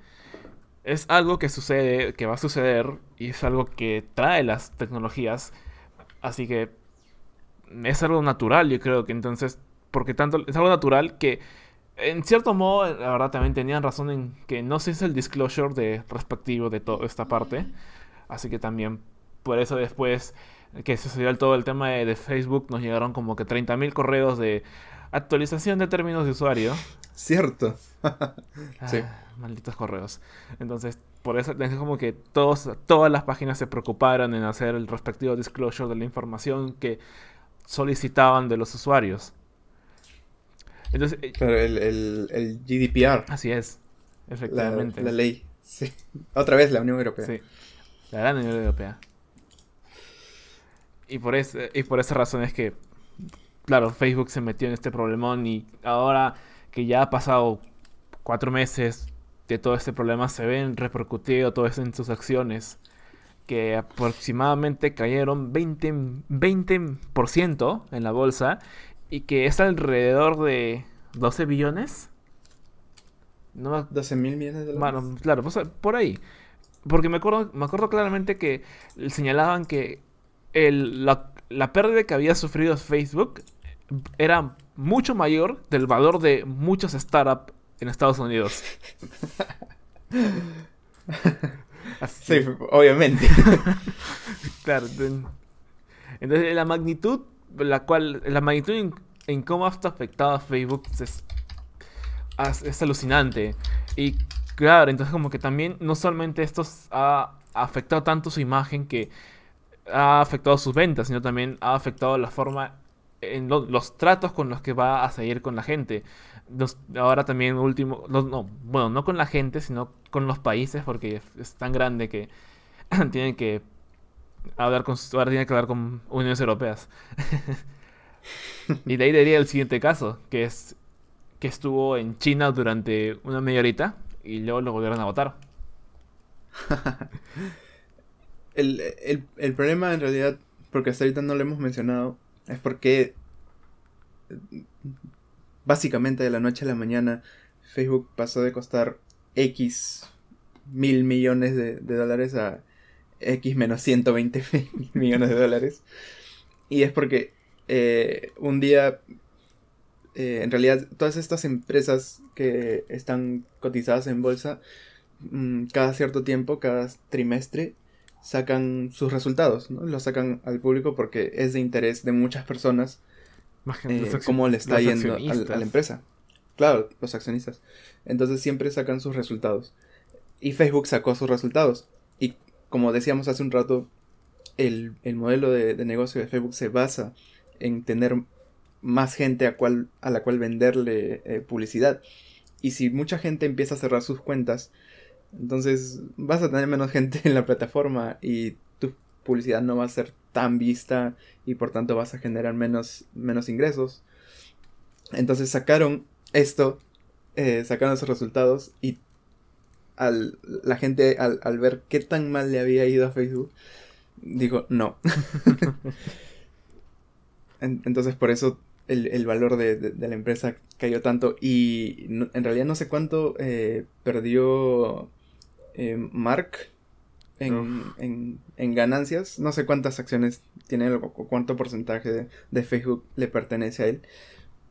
es algo que sucede, que va a suceder y es algo que trae las tecnologías. Así que es algo natural, yo creo que entonces, porque tanto es algo natural que en cierto modo, la verdad también tenían razón en que no se hizo el disclosure de respectivo de toda esta parte. Así que también por eso después que sucedió el- todo el tema de, de Facebook nos llegaron como que 30.000 correos de actualización de términos de usuario. Cierto. Sí. Ah, malditos correos. Entonces, por eso es como que todos, todas las páginas se preocuparon en hacer el respectivo disclosure de la información que solicitaban de los usuarios. Entonces, eh, Claro, el, el, el GDPR, así es. Efectivamente. la ley. Sí. Otra vez la Unión Europea. Sí, la gran Unión Europea. Y por, ese, y por esa razón es que, claro, Facebook se metió en este problemón y ahora que ya ha pasado cuatro meses de todo este problema, se ven repercutido todo eso en sus acciones, que aproximadamente cayeron 20, 20% en la bolsa y que es alrededor de 12 billones. No me 12 mil millones de dólares. bueno, claro, pues, por ahí. Porque me acuerdo, me acuerdo claramente que señalaban que el- la, la pérdida que había sufrido Facebook era mucho mayor del valor de muchos startups en Estados Unidos. Así- Sí, obviamente. Claro. Entonces, la magnitud, la cual, la magnitud en, en cómo ha afectado a Facebook es, es alucinante. Y claro, entonces como que también no solamente esto ha afectado tanto su imagen que ha afectado sus ventas, sino también ha afectado la forma en lo- los tratos con los que va a seguir con la gente. Ahora también último, no, no, bueno, no con la gente, sino con los países, porque es, tan grande que tienen que hablar con, ahora tienen que hablar con uniones europeas. y de ahí diría el siguiente caso, que es que estuvo en China durante una media horita y luego lo volvieron a votar. El, el, el problema en realidad, porque hasta ahorita no lo hemos mencionado, es porque básicamente de la noche a la mañana Facebook pasó de costar X mil millones de, dólares a X menos 120 mil millones de dólares. Y es porque eh, un día, eh, en realidad, todas estas empresas que están cotizadas en bolsa, mm, cada cierto tiempo, cada trimestre, sacan sus resultados, ¿no? Los sacan al público porque es de interés de muchas personas eh, cómo le está yendo a accionistas. la empresa. Claro, los accionistas. Entonces siempre sacan sus resultados. Y Facebook sacó sus resultados. Y como decíamos hace un rato, el, el modelo de, de negocio de Facebook se basa en tener más gente a, cual, a la cual venderle eh, publicidad. Y si mucha gente empieza a cerrar sus cuentas, entonces vas a tener menos gente en la plataforma y publicidad no va a ser tan vista y por tanto vas a generar menos, menos ingresos. Entonces sacaron esto, eh, sacaron esos resultados y al, la gente al, al ver qué tan mal le había ido a Facebook, dijo no. En- entonces por eso el, el valor de, de- la empresa cayó tanto y en realidad no sé cuánto eh, perdió eh, Mark en, en- en ganancias. No sé cuántas acciones tiene o cu- cuánto porcentaje de, de Facebook le pertenece a él.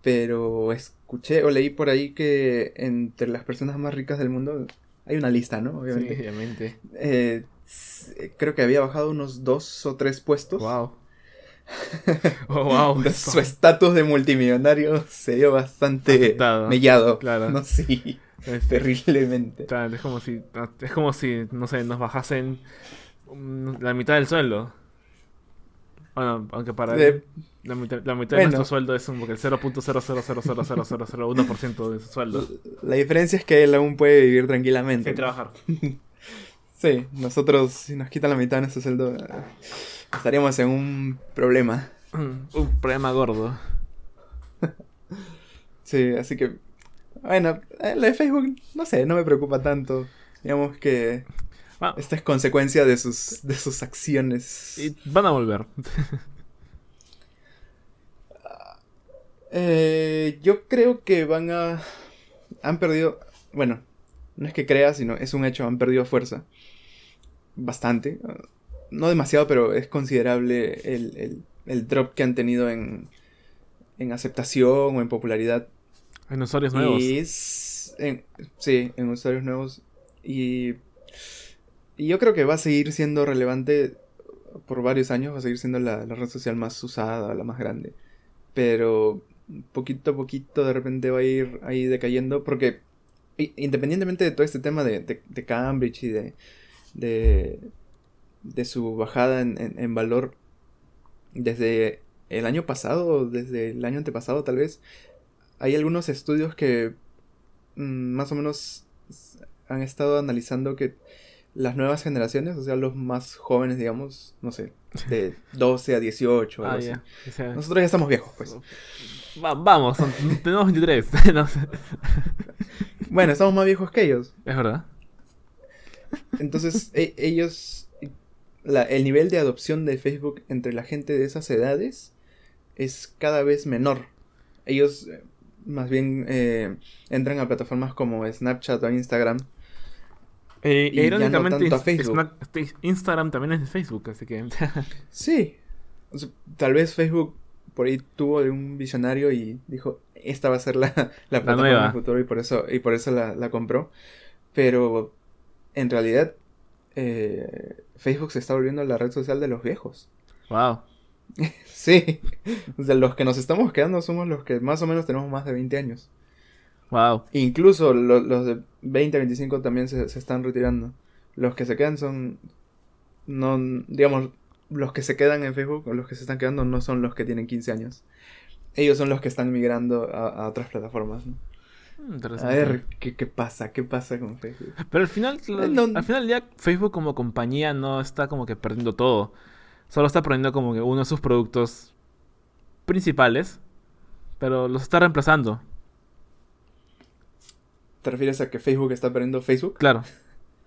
Pero escuché o leí por ahí que entre las personas más ricas del mundo hay una lista, ¿no? Sí, Obviamente. obviamente. Eh, creo que había bajado unos dos o tres puestos. Wow. Oh, wow. Su estatus de multimillonario se dio bastante Afectado. mellado. Claro. No sí, terriblemente. es como si, es como si, no sé, nos bajasen mm, la mitad del sueldo. Bueno, aunque para De- él, la mitad, la mitad Bueno. de nuestro sueldo es un, porque el 0.0000001% de su sueldo. La diferencia es que él aún puede vivir tranquilamente. Sin trabajar. Sí, nosotros, si nos quitan la mitad de nuestro sueldo, eh, estaríamos en un problema. Un problema gordo. Sí, así que. Bueno, eh, lo de Facebook, no sé, no me preocupa tanto. Digamos que esta es consecuencia de sus, de sus acciones. y van a volver. Eh, yo creo que van a. Han perdido. Bueno, no es que crea, sino es un hecho, han perdido fuerza. Bastante. No demasiado, pero es considerable el, el- el drop que han tenido en, en aceptación o en popularidad. En usuarios nuevos. Y es. en- sí, en usuarios nuevos. Y. Y yo creo que va a seguir siendo relevante por varios años. Va a seguir siendo la, la red social más usada, la más grande. Pero poquito a poquito de repente va a ir ahí decayendo. Porque independientemente de todo este tema de, de- de Cambridge y de. de. de su bajada en, en- en valor. Desde el año pasado, desde el año antepasado tal vez hay algunos estudios que mm, más o menos han estado analizando que las nuevas generaciones, o sea, los más jóvenes, digamos, no sé, de 12 a 18 o Ah, algo ya. así. O sea, Nosotros ya estamos viejos, pues. va- vamos, son- tenemos 23. no sé. Bueno, estamos más viejos que ellos. Es verdad. Entonces, e- ellos, la- el nivel de adopción de Facebook entre la gente de esas edades es cada vez menor. Ellos eh, más bien eh, entran a plataformas como Snapchat o Instagram Eh, Y ya no irónicamente, tanto a Facebook. Este, Instagram también es de Facebook, así que. Sí. O sea, tal vez Facebook por ahí tuvo un visionario y dijo, esta va a ser la, la plataforma nueva. del futuro y por eso, y por eso la, la compró. Pero en realidad eh, Facebook se está volviendo la red social de los viejos. wow. Sí. O sea, los que nos estamos quedando somos los que más o menos tenemos más de 20 años. Wow. Incluso lo- los de 20, 25 también se, se están retirando. Los que se quedan son... No, digamos, los que se quedan en Facebook o los que se están quedando no son los que tienen 15 años. Ellos son los que están migrando a, a otras plataformas. ¿no? Mm, A ver, ¿qué, ¿qué pasa? ¿Qué pasa con Facebook? Pero al final, Eh, no- al final ya Facebook como compañía no está como que perdiendo todo. Solo está perdiendo como que uno de sus productos principales, pero los está reemplazando. ¿Te refieres a que Facebook está perdiendo Facebook? Claro.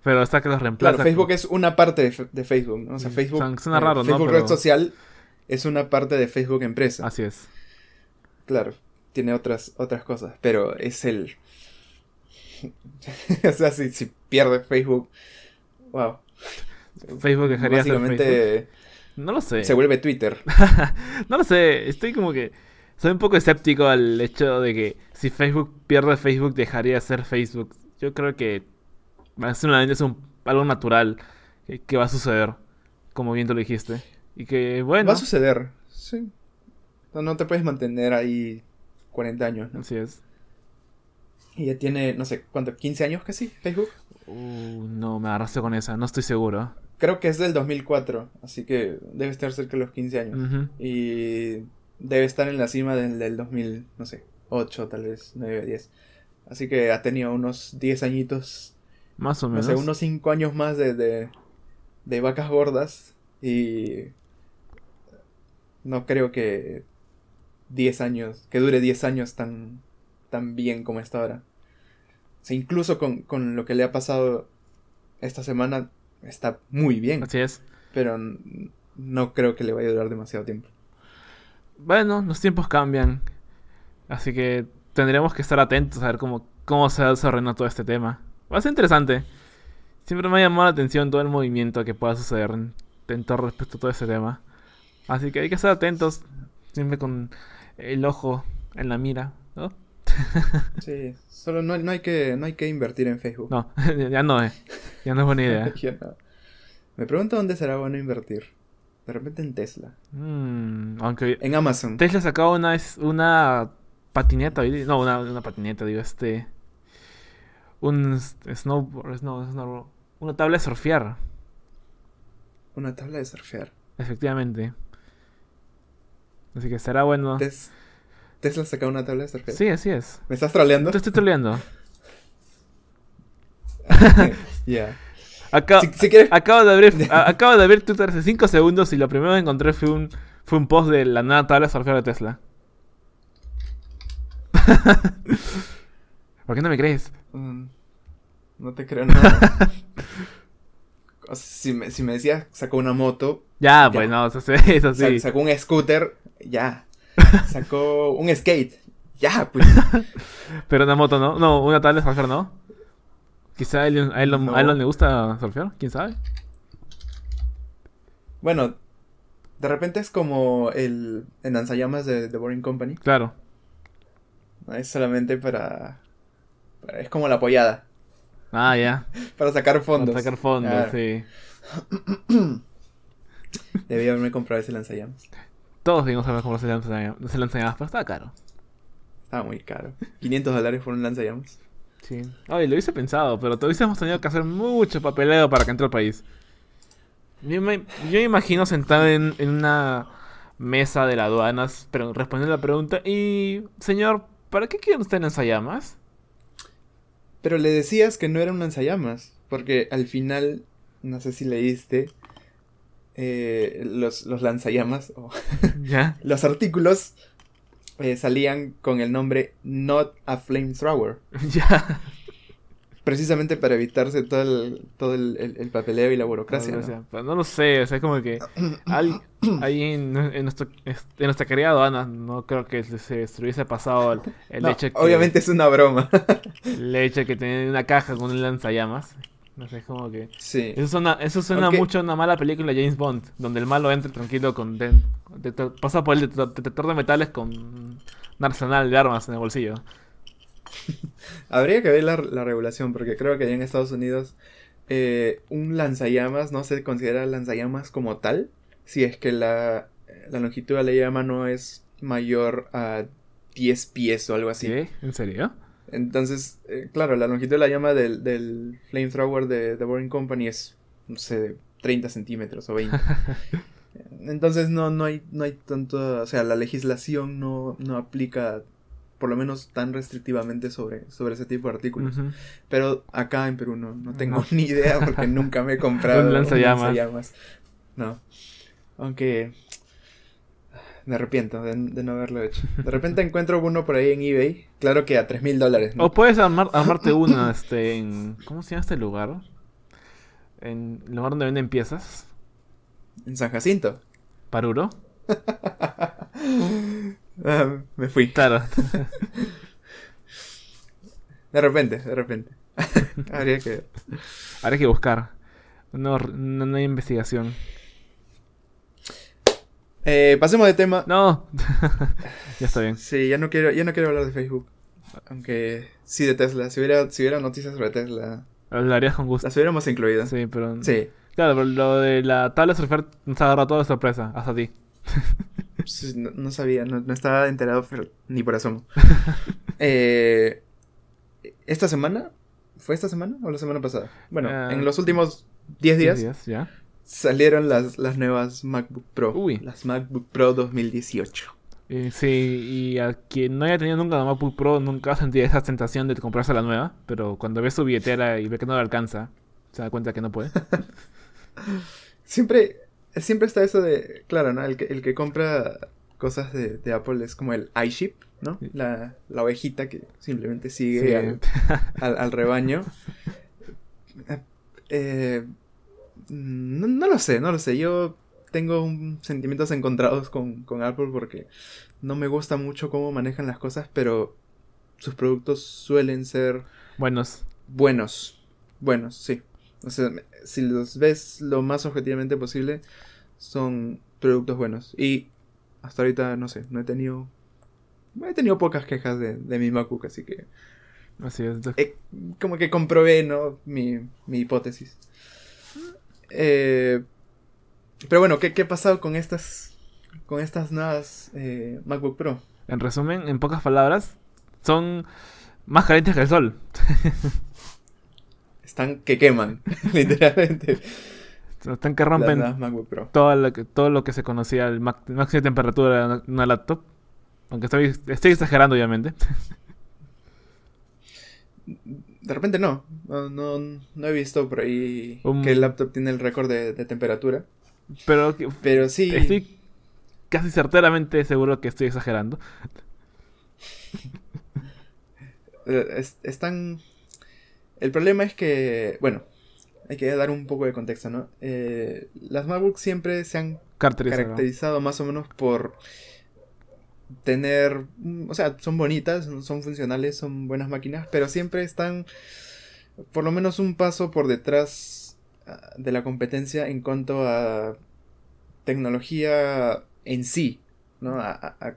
Pero está que los reemplaza. Claro, Facebook es una parte de, Facebook, ¿no? O sea, Facebook, eh, raro, ¿no? Facebook Pero- Red Social es una parte de Facebook Empresa. Así es. Claro, tiene otras, otras cosas, pero es el... o sea, si, si pierde Facebook, wow. Facebook dejaría de ser Facebook. No lo sé. se vuelve Twitter. No lo sé. Estoy como que. Soy un poco escéptico al hecho de que si Facebook pierde Facebook, dejaría de ser Facebook. Yo creo que. Es, una, es un, algo natural que, que va a suceder. Como bien tú lo dijiste. Y que, bueno. Va a suceder, sí. No, no te puedes mantener ahí 40 años, ¿no? Así es. Y ya tiene, no sé, ¿cuánto? ¿15 años casi Facebook? Uh, no, me agarraste con esa. No estoy seguro. Creo que es del 2004, así que debe estar cerca de los 15 años. Y debe estar en la cima del, del 2000, no sé, 8 tal vez, 9, 10. Así que ha tenido unos 10 añitos, Más o no menos. sé, unos 5 años más de, de, de vacas gordas. Y no creo que 10 años, que dure 10 años tan, tan bien como está ahora. O sea, incluso con, con lo que le ha pasado esta semana, está muy bien. Así es. Pero no creo que le vaya a durar demasiado tiempo. Bueno, los tiempos cambian. Así que tendremos que estar atentos a ver cómo, cómo se va desarrollando todo este tema. Va a ser interesante. Siempre me ha llamado la atención todo el movimiento que pueda suceder en, en todo respecto a todo este tema. Así que hay que estar atentos. Siempre con el ojo en la mira. ¿no? Sí, solo no, no hay que no hay que invertir en Facebook. No, ya no es. Ya no es buena idea. No. Me pregunto dónde será bueno invertir. De repente en Tesla. Mm, aunque En Amazon. Tesla sacaba una, una patineta, no, una, una patineta, digo, este. Un snowboard, no, snowboard, una tabla de surfear, Una tabla de surfear. efectivamente. Así que será bueno. Tes- Tesla sacó una tabla de surfear. Sí, así es. ¿Me estás troleando? Te estoy troleando. Ya. Si, si. Acabo de abrir, acabo de abrir Twitter hace 5 segundos y lo primero que encontré fue un, fue un post de la nueva tabla de surfear de Tesla. ¿Por qué no me crees? Mm, No te creo nada. O sea, si, me, si me decías sacó una moto, Ya, pues no, eso, eso sí. sacó un scooter, ya. Sacó un skate, ya, pues. Pero una moto no. No, una tabla de surfear no. Quizá a Elon, a Elon- No. a Elon le gusta surfear, quién sabe. Bueno, de repente es como el, el lanzallamas de The Boring Company. Claro. ¿no? Es solamente para, para- Es como la apoyada. Ah, ya. Para sacar fondos. Para sacar fondos, Claro. sí. Debí haberme comprado ese lanzallamas. Todos vimos a ver cómo se lanzan pero estaba caro. Estaba muy caro. 500 dólares por un lanzallamas. Sí. Oye, lo hubiese pensado, pero todavía hemos tenido que hacer mucho papeleo para que entre al país. Yo me, yo me imagino sentado en, en una mesa de las aduanas, pero respondiendo la pregunta, y señor, ¿para qué quieren usted lanzallamas? Pero le decías que no era un lanzallamas. Porque al final, no sé si leíste, eh, los, los lanzallamas, o ¿Ya? los artículos eh, salían con el nombre Not a Flamethrower. ya. Precisamente para evitarse todo el, todo el, el- el papeleo y la burocracia. No, ¿no? o sea, pero no lo sé, o sea, es como que al- ahí en, en nuestro, en nuestra querida aduana no creo que se, se hubiese pasado el, el No, hecho que... Obviamente es una broma. El hecho de que tenía una caja con un lanzallamas. No sé, como que... sí. Eso suena, eso suena mucho a una mala película de James Bond, donde el malo entra tranquilo con... pasa por el detector, de metales con un arsenal de armas en el bolsillo. Habría que ver la, la regulación, porque creo que allá en Estados Unidos eh, un lanzallamas no se considera lanzallamas como tal, si es que la, la longitud de la llama no es mayor a 10 pies o algo así. ¿Sí? ¿En serio? Entonces, eh, claro, la longitud de la llama del, del flamethrower de The Boring Company es, no sé, de 30 centímetros o 20. Entonces no, no, hay, no hay tanto, o sea, la legislación no, no aplica, por lo menos tan restrictivamente sobre, sobre ese tipo de artículos. Pero acá en Perú no, no tengo No. ni idea porque nunca me he comprado Un lanzallamas. lanzallamas. No. Aunque me arrepiento de, de no haberlo hecho. De repente encuentro uno por ahí en eBay. Claro que a 3 mil dólares. ¿no? O puedes armar, armarte uno este, en... ¿Cómo se llama este lugar? En el lugar donde venden piezas. En San Jacinto. Paruro. Ah, me fui. Claro. De repente, de repente. Habría que. Habrá que buscar. No, no, no hay investigación. Eh, pasemos de tema. No. ya está bien. Sí, ya no quiero, ya no quiero hablar de Facebook. Aunque sí de Tesla. Si hubiera, si hubiera noticias sobre Tesla, Lo harías con gusto. las hubiéramos incluido. Sí. Sí, pero... Claro, pero lo de la tabla de surfear nos agarró toda de sorpresa. Hasta a ti. Sí, no, no sabía, no, no estaba enterado pero ni por asomo. Eh, ¿Esta semana? ¿Fue esta semana o la semana pasada? Bueno, Ah, en los últimos 10 días Diez ¿ya? Salieron las, las nuevas MacBook Pro. Uy. Las MacBook Pro 2018. Y sí, y a quien no haya tenido nunca una MacBook Pro nunca ha sentido esa tentación de comprarse la nueva, pero cuando ve su billetera y ve que no le alcanza, se da cuenta que no puede. Siempre, siempre está eso de, claro, ¿no? El que, el que compra cosas de, de Apple es como el iShip, ¿no? La, la ovejita que simplemente sigue Sí. al, al, al rebaño. Eh, no, no lo sé, no lo sé. Yo tengo un- sentimientos encontrados con, con Apple porque no me gusta mucho cómo manejan las cosas, pero sus productos suelen ser Buenos. buenos. Buenos, sí. O sea, si los ves lo más objetivamente posible, son productos buenos. Y hasta ahorita, no sé, no he tenido... He tenido pocas quejas de, de mi MacBook, así que Así es. como que comprobé, ¿no? Mi, mi hipótesis. Eh, pero bueno, ¿qué, ¿qué ha pasado con estas, con estas nuevas eh, MacBook Pro? En resumen, en pocas palabras, son más calientes que el sol. Están que queman, literalmente. Están que rompen Pro. todo lo que, todo lo que se conocía el máximo de temperatura de una, una laptop. Aunque estoy, estoy exagerando, obviamente. De repente no. No, no, no he visto por ahí Un- que el laptop tiene el récord de, de temperatura. Pero Pero sí. estoy casi certeramente seguro que estoy exagerando. eh, es- están. El problema es que. Bueno, hay que dar un poco de contexto, ¿no? Eh, las MacBook siempre se han Caracterizado. caracterizado más o menos por tener, mm, o sea, son bonitas, son funcionales, son buenas máquinas, pero siempre están por lo menos un paso por detrás ah, de la competencia en cuanto a tecnología en sí, ¿no? A, a- a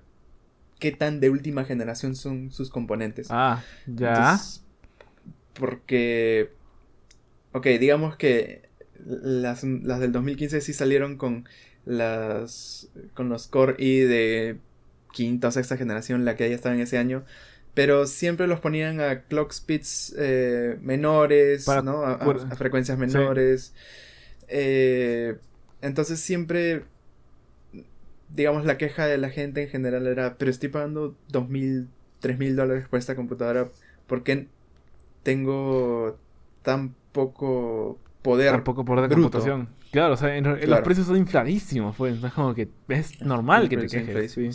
qué tan de última generación son sus componentes. Ah, ya. Entonces, porque, ok, digamos que las, las del 2015 sí salieron con las con los Core i de quinta o sexta generación, la que ya estaba en ese año, pero siempre los ponían a clock speeds eh, menores, Para ¿no? A, a- cur- a frecuencias menores. Eh, entonces siempre, digamos, la queja de la gente en general era, pero estoy pagando dos mil, tres mil dólares por esta computadora, ¿por qué tengo tan poco poder? Tampoco por de bruto. computación. Claro, o sea, en- los precios son infladísimos, pues. Es como que es normal que te quejes. Sí.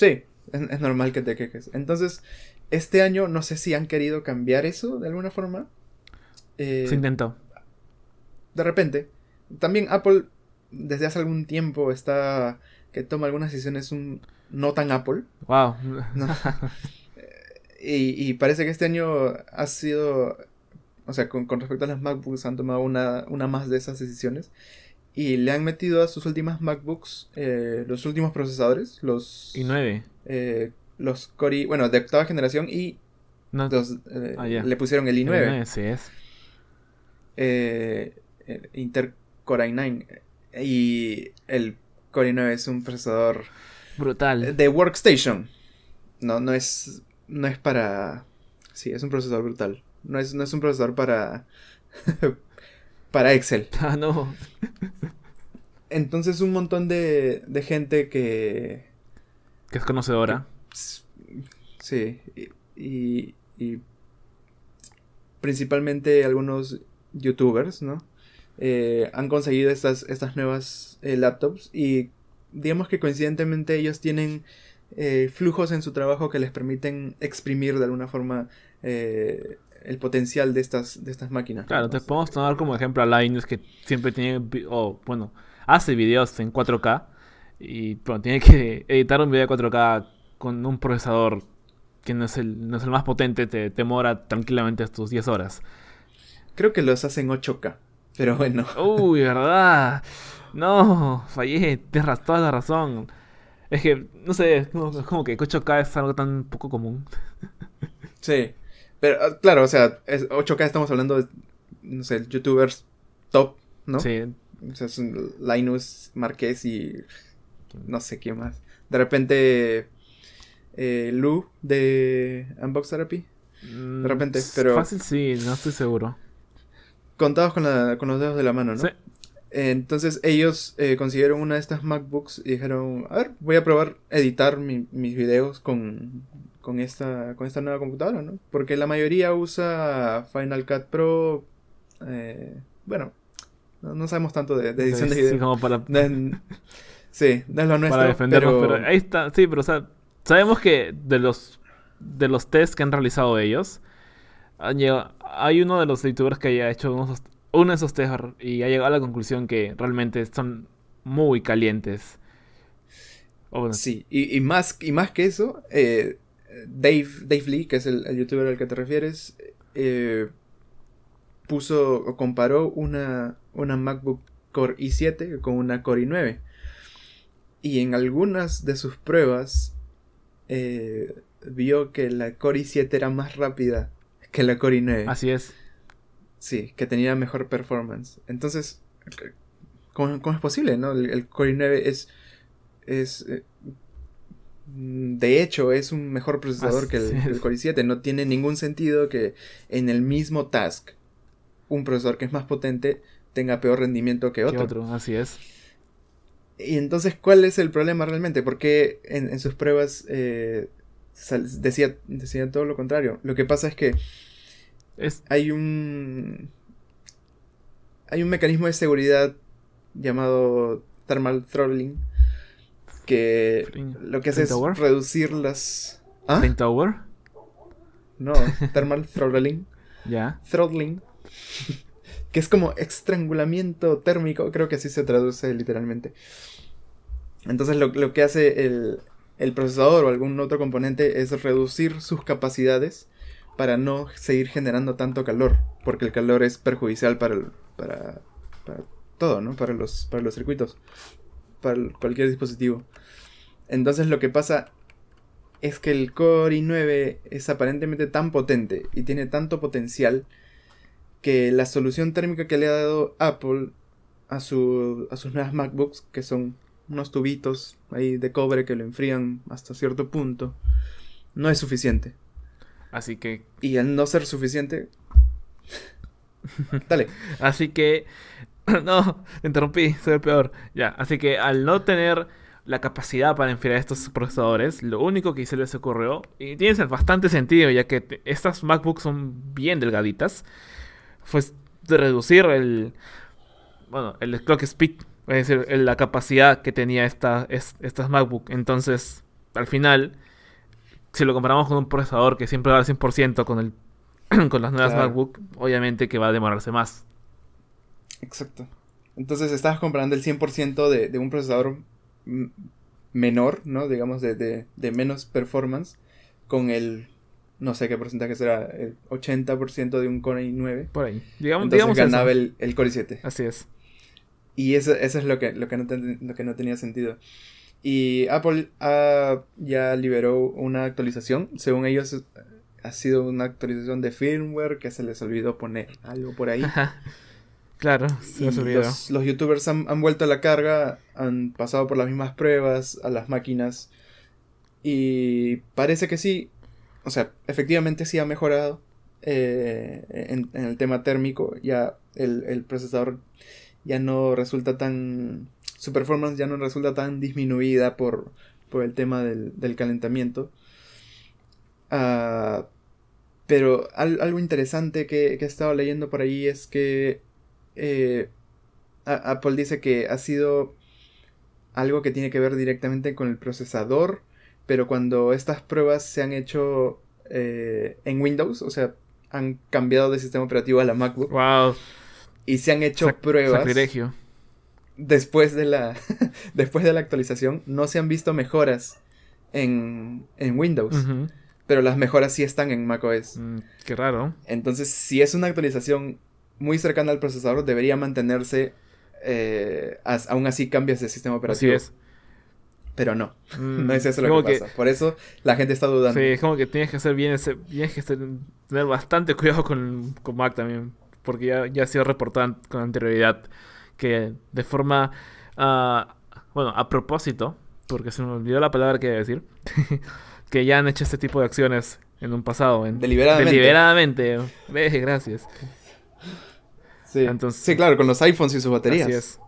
Sí, es, es normal que te quejes. Entonces, este año no sé si han querido cambiar eso de alguna forma. Eh, Se intentó. de repente. También Apple desde hace algún tiempo está que toma algunas decisiones un, no tan Apple. Wow. ¿no? y, y parece que este año ha sido, o sea, con, con respecto a las MacBooks han tomado una, una más de esas decisiones. Y le han metido a sus últimas MacBooks eh, los últimos procesadores, los, y 9. eh, los Core, bueno, de octava generación y No, los, eh, Ah, le pusieron el el i9. 9, sí es. eh, el Intel Core i9 y el Core i9 es un procesador Brutal. de workstation. No, no es no es para sí, es un procesador brutal. No es, no es un procesador para para Excel. Ah, no. Entonces un montón de, de gente que Que es conocedora. sí, y, y- y principalmente algunos youtubers, ¿no? Eh, han conseguido estas, estas nuevas eh, laptops y digamos que coincidentemente ellos tienen eh, flujos en su trabajo que les permiten exprimir de alguna forma eh, el potencial de estas, de estas máquinas. Claro, te Entonces, podemos tomar como ejemplo a Linus que siempre tiene, o bueno, hace videos en 4K y bueno, tiene que editar un video de 4K con un procesador que no es el, no es el más potente, te, te demora tranquilamente tus 10 horas. Creo que los hacen 8K, pero bueno. Uy, ¿verdad? No, fallé, tienes toda la razón. Es que, no sé, es como, es como que 8K es algo tan poco común. Sí, pero ah, claro, o sea, es 8K estamos hablando de, no sé, youtubers top, ¿no? Sí, O sea, son Linus, Marqués y no sé quién más. De repente, eh, Lu de Unbox Therapy. de repente, pero- Fácil sí, no estoy seguro. Contados con, la- con los dedos de la mano, ¿no? Sí. Entonces ellos eh, consiguieron una de estas MacBooks y dijeron, a ver, voy a probar editar mi- mis videos con, con, esta, con esta nueva computadora, ¿no? Porque la mayoría usa Final Cut Pro. eh, bueno, no, no sabemos tanto de, de edición de Sí, video. como para, sí, no es lo nuestro. para defendernos, pero... pero- ahí está, sí, pero o sea, sabemos que de los de los tests que han realizado ellos, hay uno de los youtubers que haya hecho unos- uno de esos tests y ha llegado a la conclusión que realmente son muy calientes. O bueno, Sí, y, y más, y más que eso, eh, Dave, Dave Lee, que es el, el youtuber al que te refieres, eh, puso o comparó una, una MacBook Core i7 con una Core i9. Y en algunas de sus pruebas eh, vio que la Core i7 era más rápida que la Core i9. así es. Sí, que tenía mejor performance. Entonces, ¿cómo, cómo es posible, no? El, el Core i9 es. es eh, mm, de hecho, es un mejor procesador que el, el. Core i7. No tiene ningún sentido que en el mismo task, un procesador que es más potente tenga peor rendimiento que Que otro. otro, así es. Y entonces, ¿cuál es el problema realmente? Porque en, en sus pruebas eh, decía, decía todo lo contrario. Lo que pasa es que Es, hay un. Hay un mecanismo de seguridad llamado thermal throttling. Que lo que hace es reducir las. ¿Ah? Tower, No, thermal throttling. ya. Throttling. Que es como estrangulamiento térmico, creo que así se traduce literalmente. Entonces lo, lo que hace el, el procesador o algún otro componente es reducir sus capacidades para no seguir generando tanto calor, porque el calor es perjudicial para, el- para, todo, ¿no? Para los, para los circuitos, para cualquier dispositivo. Entonces lo que pasa es que el Core i9 es aparentemente tan potente y tiene tanto potencial que la solución térmica que le ha dado Apple a, su, a sus nuevas MacBooks, que son unos tubitos ahí de cobre que lo enfrían hasta cierto punto, no es suficiente. Así que, Y al no ser suficiente... Dale. así que, no, te interrumpí, soy el peor. Ya, así que al no tener la capacidad para enfriar estos procesadores, lo único que se les ocurrió, y tiene bastante sentido, ya que estas MacBooks son bien delgaditas, fue de reducir el, bueno, el clock speed, es decir, la capacidad que tenía esta, es- estas MacBook. Entonces, al final, si lo comparamos con un procesador que siempre va al 100% con el con las nuevas Claro. MacBook, obviamente que va a demorarse más. Exacto. Entonces estabas comparando el 100% de, de un procesador menor, ¿no? Digamos, de, de, de menos performance, con el, no sé qué porcentaje será, el 80% de un Core i9. Por ahí. Digamos, Entonces digamos ganaba el, el Core i7. Así es. Y eso, eso es lo que, lo, que no ten- lo que no tenía sentido. Y Apple ah, ya liberó una actualización. Según ellos, eh, ha sido una actualización de firmware que se les olvidó poner algo por ahí. claro, se nos olvidó. los, los youtubers han, han vuelto a la carga, han pasado por las mismas pruebas a las máquinas. Y parece que sí. O sea, efectivamente sí ha mejorado eh, en, en el tema térmico. Ya el, el procesador ya no resulta tan. Su performance ya no resulta tan disminuida por, por el tema del, del calentamiento. Ah, pero al- algo interesante que, que he estado leyendo por ahí es que eh, Apple dice que ha sido algo que tiene que ver directamente con el procesador, pero cuando estas pruebas se han hecho eh, en Windows, o sea, han cambiado de sistema operativo a la MacBook Wow. y se han hecho sac- pruebas Sacrilegio. Después de la después de la actualización, no se han visto mejoras en, en Windows, pero las mejoras sí están en macOS. Mm, qué raro. Entonces, si es una actualización muy cercana al procesador, debería mantenerse. eh, as- aún así cambias de sistema Así operativo. es. Pero no, Mm, no es eso lo que pasa. Por eso la gente está dudando. Sí, es como que tienes que hacer bien ese, tienes que tener bastante cuidado con, con Mac también, porque ya, ya ha sido reportado con anterioridad que de forma, ah, bueno, a propósito, porque se me olvidó la palabra que iba a decir, que ya han hecho este tipo de acciones en un pasado, en, Deliberadamente. deliberadamente. Ve, gracias. Sí. Entonces- Sí, claro, con los iPhones y sus baterías. Así es.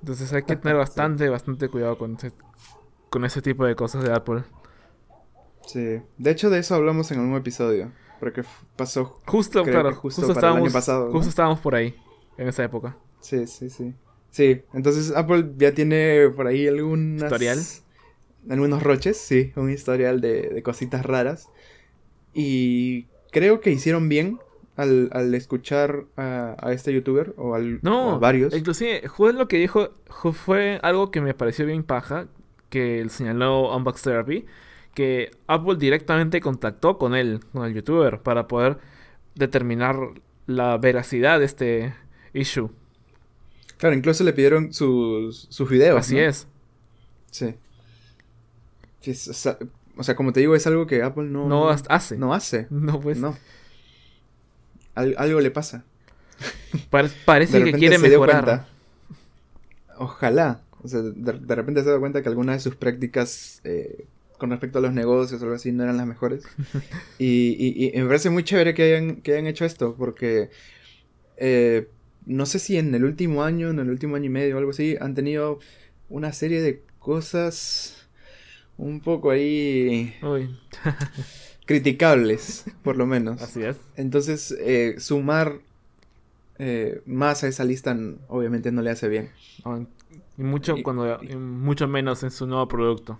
Entonces hay que tener bastante, bastante cuidado con ese, con ese tipo de cosas de Apple. Sí. De hecho, de eso hablamos en algún episodio. Porque pasó. Justo, claro, justo justo, el año pasado, ¿no? justo estábamos por ahí, en esa época. Sí, sí, sí. Sí, entonces Apple ya tiene por ahí algunas... ¿Historial? Algunos roches, sí, un historial de, de cositas raras. Y creo que hicieron bien al, al escuchar a, a este youtuber o, al, o No, a varios. inclusive, Juez lo que dijo fue algo que me pareció bien paja, que señaló Unbox Therapy, que Apple directamente contactó con él, con el youtuber, para poder determinar la veracidad de este issue. Claro, incluso le pidieron sus, sus videos. Así ¿no? es. Sí. Es- o, sea, o sea, como te digo, es algo que Apple no, No hace. no hace. No, pues. No. Al- algo le pasa. pare- parece que quiere mejorar. cuenta. Ojalá. O sea, de, de repente se dio cuenta que algunas de sus prácticas eh, con respecto a los negocios o algo así no eran las mejores. y, y- y me parece muy chévere que hayan, que hayan hecho esto, porque eh, no sé si en el último año, en el último año y medio o algo así, han tenido una serie de cosas un poco ahí Uy, criticables, por lo menos. así es. Entonces, eh, sumar eh, más a esa lista obviamente no le hace bien. Y mucho, Y- cuando, y mucho menos en su nuevo producto.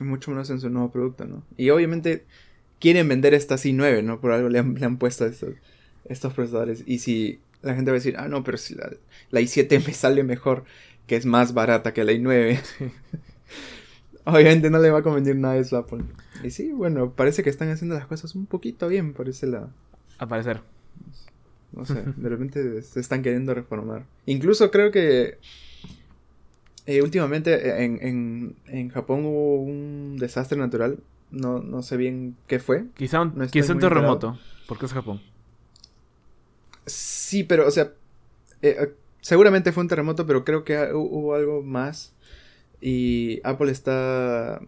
Mucho menos en su nuevo producto, ¿no? Y obviamente quieren vender esta i9, ¿no? Por algo le han, le han puesto estos, estos procesadores. Y si la gente va a decir, ah, no, pero si la, la i7 me sale mejor, que es más barata que la i9. Obviamente no le va a convenir nada eso a Apple. Y sí, bueno, parece que están haciendo las cosas un poquito bien por ese lado. Al parecer. No sé, de repente se están queriendo reformar. Incluso creo que eh, últimamente en, en, en Japón hubo un desastre natural. No, no sé bien qué fue. Quizá un, No quizá un enterado. terremoto, porque es Japón. Sí, pero, o sea, eh, eh, seguramente fue un terremoto, pero creo que hu- hubo algo más. Y Apple está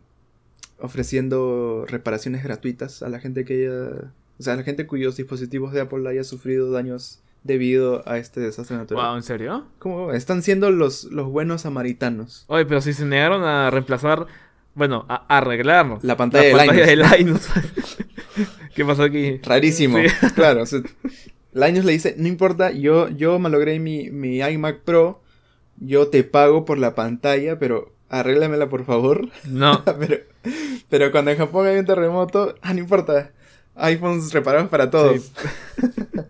ofreciendo reparaciones gratuitas a la gente que haya, o sea, a la gente cuyos dispositivos de Apple haya sufrido daños debido a este desastre natural. Wow, ¿en serio? ¿Cómo? Están siendo los, los buenos samaritanos. Oye, pero si se negaron a reemplazar, bueno, a arreglar La pantalla de de Linus. ¿Qué pasó aquí? Rarísimo. Sí. Claro. o sea, Linus le dice, no importa, yo, yo malogré mi, mi iMac Pro, yo te pago por la pantalla, pero arréglamela por favor. No, pero, pero cuando en Japón hay un terremoto, ah, no importa. iPhones reparados para todos.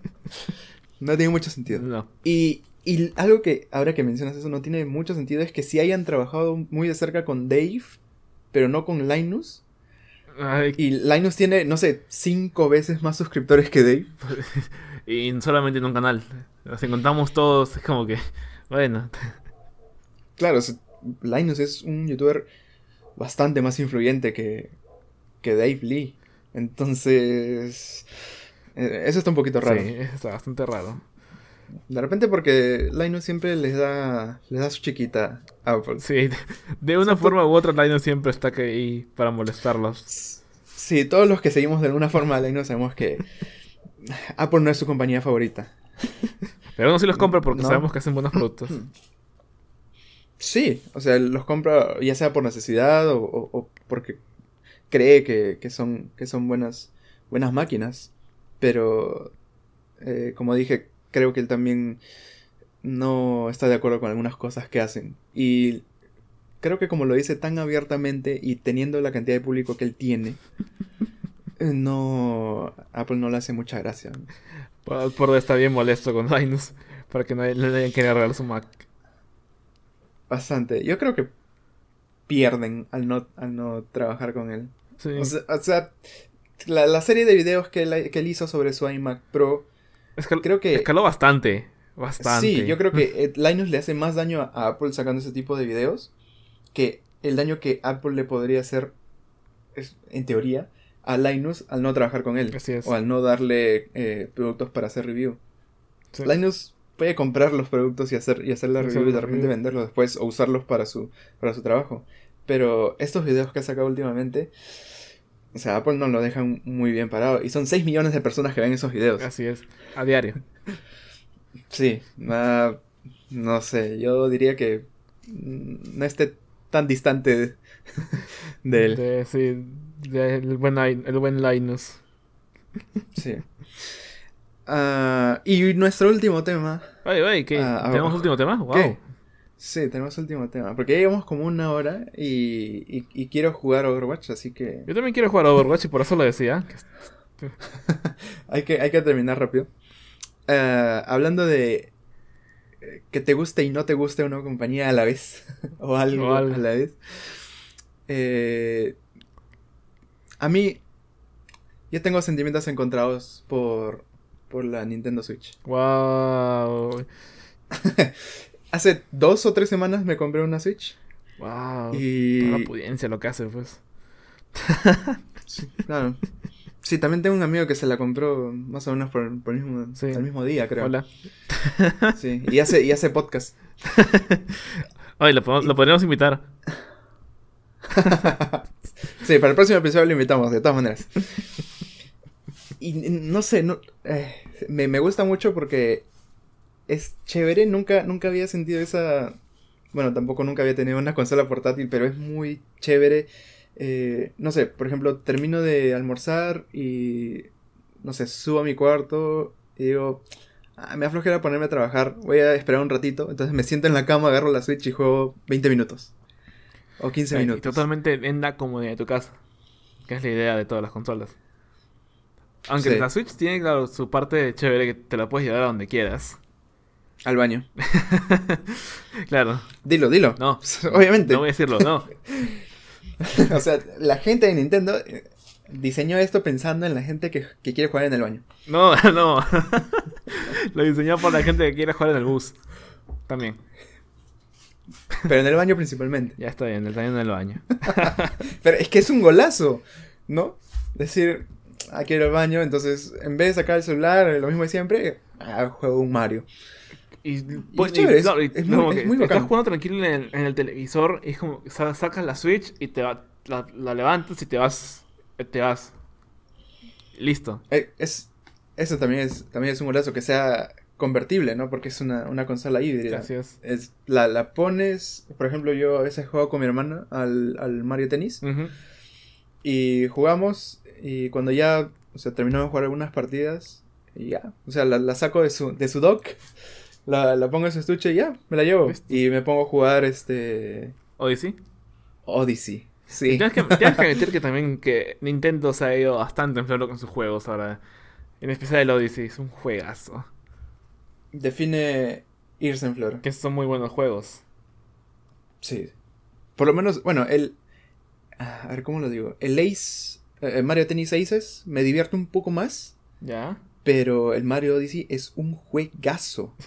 no tiene mucho sentido. no. Y, y algo que, ahora que mencionas eso, no tiene mucho sentido es que si hayan trabajado muy de cerca con Dave, pero no con Linus. Ay, Y Linus tiene, no sé, cinco veces más suscriptores que Dave. y solamente en un canal. Nos encontramos todos, es como que, bueno, Claro, Linus es un youtuber bastante más influyente que, que Dave Lee. Entonces, eh, eso está un poquito raro. sí, está bastante raro. De repente porque Linus siempre les da, les da su chiquita a Apple. Sí, de, de una forma u otra, Linus siempre está ahí para molestarlos. Sí, todos los que seguimos de alguna forma a Linus sabemos que Apple no es su compañía favorita. Pero uno sí los compra porque No. sabemos que hacen buenos productos. Sí, o sea, los compra ya sea por necesidad o, o- o porque cree que, que son, que son buenas, buenas máquinas. Pero, eh, como dije, creo que él también no está de acuerdo con algunas cosas que hacen. Y creo que como lo dice tan abiertamente y teniendo la cantidad de público que él tiene, no, Apple no le hace mucha gracia. Por, por está bien molesto con Linus. Para que no le hayan querido arreglar su Mac. Bastante. Yo creo que pierden al no, al no trabajar con él. Sí. O sea, o sea, la, la serie de videos que él, que él hizo sobre su iMac Pro, Escal- creo que- Escaló bastante. Bastante. sí, yo creo que eh, Linus le hace más daño a Apple sacando ese tipo de videos que el daño que Apple le podría hacer, es- en teoría, a Linus al no trabajar con él. Así es. O al no darle eh, productos para hacer review. Sí. Linus puede comprar los productos y hacer, y hacer la review y de repente review. venderlos después o usarlos para su, para su trabajo. Pero estos videos que ha sacado últimamente, o sea, Apple no lo dejan muy bien parado. Y son 6 millones de personas que ven esos videos. Así es. A diario. Sí, ah, no sé, yo diría que no esté tan distante de, de él. De- sí, del buen, el buen Linus. Sí. Ah, y nuestro último tema. Oye, oye, ¿qué? Ah, ah, ¿Tenemos último tema? Wow. ¿Qué? Sí, tenemos último tema. Porque ya llevamos como una hora y, y, y quiero jugar Overwatch, así que Yo también quiero jugar a Overwatch y por eso lo decía. que- hay que, hay que terminar rápido. Hablando de eh, que te guste y no te guste una compañía a la vez, o algo, O algo. a la vez. Eh, a mí, yo tengo sentimientos encontrados por, por la Nintendo Switch. Wow. Hace dos o tres semanas me compré una Switch. Wow. Y... Toda la pudiencia lo que hace, pues. Sí, claro. Sí, también tengo un amigo que se la compró más o menos por, por el, mismo, Sí. el mismo día, creo. Hola. Sí, y hace, y hace podcast. Oye, lo, podemos- lo podríamos invitar. Sí, para el próximo episodio lo invitamos, de todas maneras. Y no sé, no, eh, me, me gusta mucho porque es chévere, nunca, nunca había sentido esa... Bueno, tampoco nunca había tenido una consola portátil, pero es muy chévere. Eh, no sé, por ejemplo, termino de almorzar y, no sé, subo a mi cuarto y digo, ah, me aflojera ponerme a trabajar, voy a esperar un ratito. Entonces me siento en la cama, agarro la Switch y juego 20 minutos. O 15 Ay, y minutos. totalmente en la comodidad de tu casa. Que es la idea de todas las consolas. Aunque Sí. la Switch tiene, claro, su parte chévere que te la puedes llevar a donde quieras. Al baño. Claro. Dilo, dilo. No. Obviamente. No voy a decirlo, no. o sea, la gente de Nintendo eh, diseñó esto pensando en la gente que, que quiere jugar en el baño. No, no. Lo diseñó por la gente que quiere jugar en el bus. También. Pero en el baño principalmente. Ya está bien, el taller en el baño. Pero es que es un golazo, ¿no? Decir, ah, quiero ir al baño, entonces en vez de sacar el celular, lo mismo de siempre, ah, juego un Mario. Y, es chévere, es- claro, y es muy- como es muy estás bacán. jugando tranquilo en el, en el televisor y es como sa- sacas la Switch y te va, la, la levantas y te vas. Te vas. Listo. Eh, es, eso también es, también es un golazo, que sea convertible, ¿no? Porque es una, una consola híbrida. Así es. Es, la, la pones, por ejemplo, yo a veces juego con mi hermana al, al Mario Tennis y jugamos y cuando ya, o sea, terminamos de jugar algunas partidas y ya, o sea, la, la saco de su, de su dock, la, la pongo en su estuche y ya, me la llevo ¿Viste? y me pongo a jugar este Odyssey. Odyssey. Sí. Tienes que, tienes que admitir que también que Nintendo se ha ido bastante en flor con sus juegos ahora. En especial el Odyssey, es un juegazo. Define irse en flor. Que son muy buenos juegos. Sí. Por lo menos, bueno, el. A ver, ¿cómo lo digo? El Ace. eh, Mario Tennis Aces me divierte un poco más. ¿Ya? Pero el Mario Odyssey es un juegazo.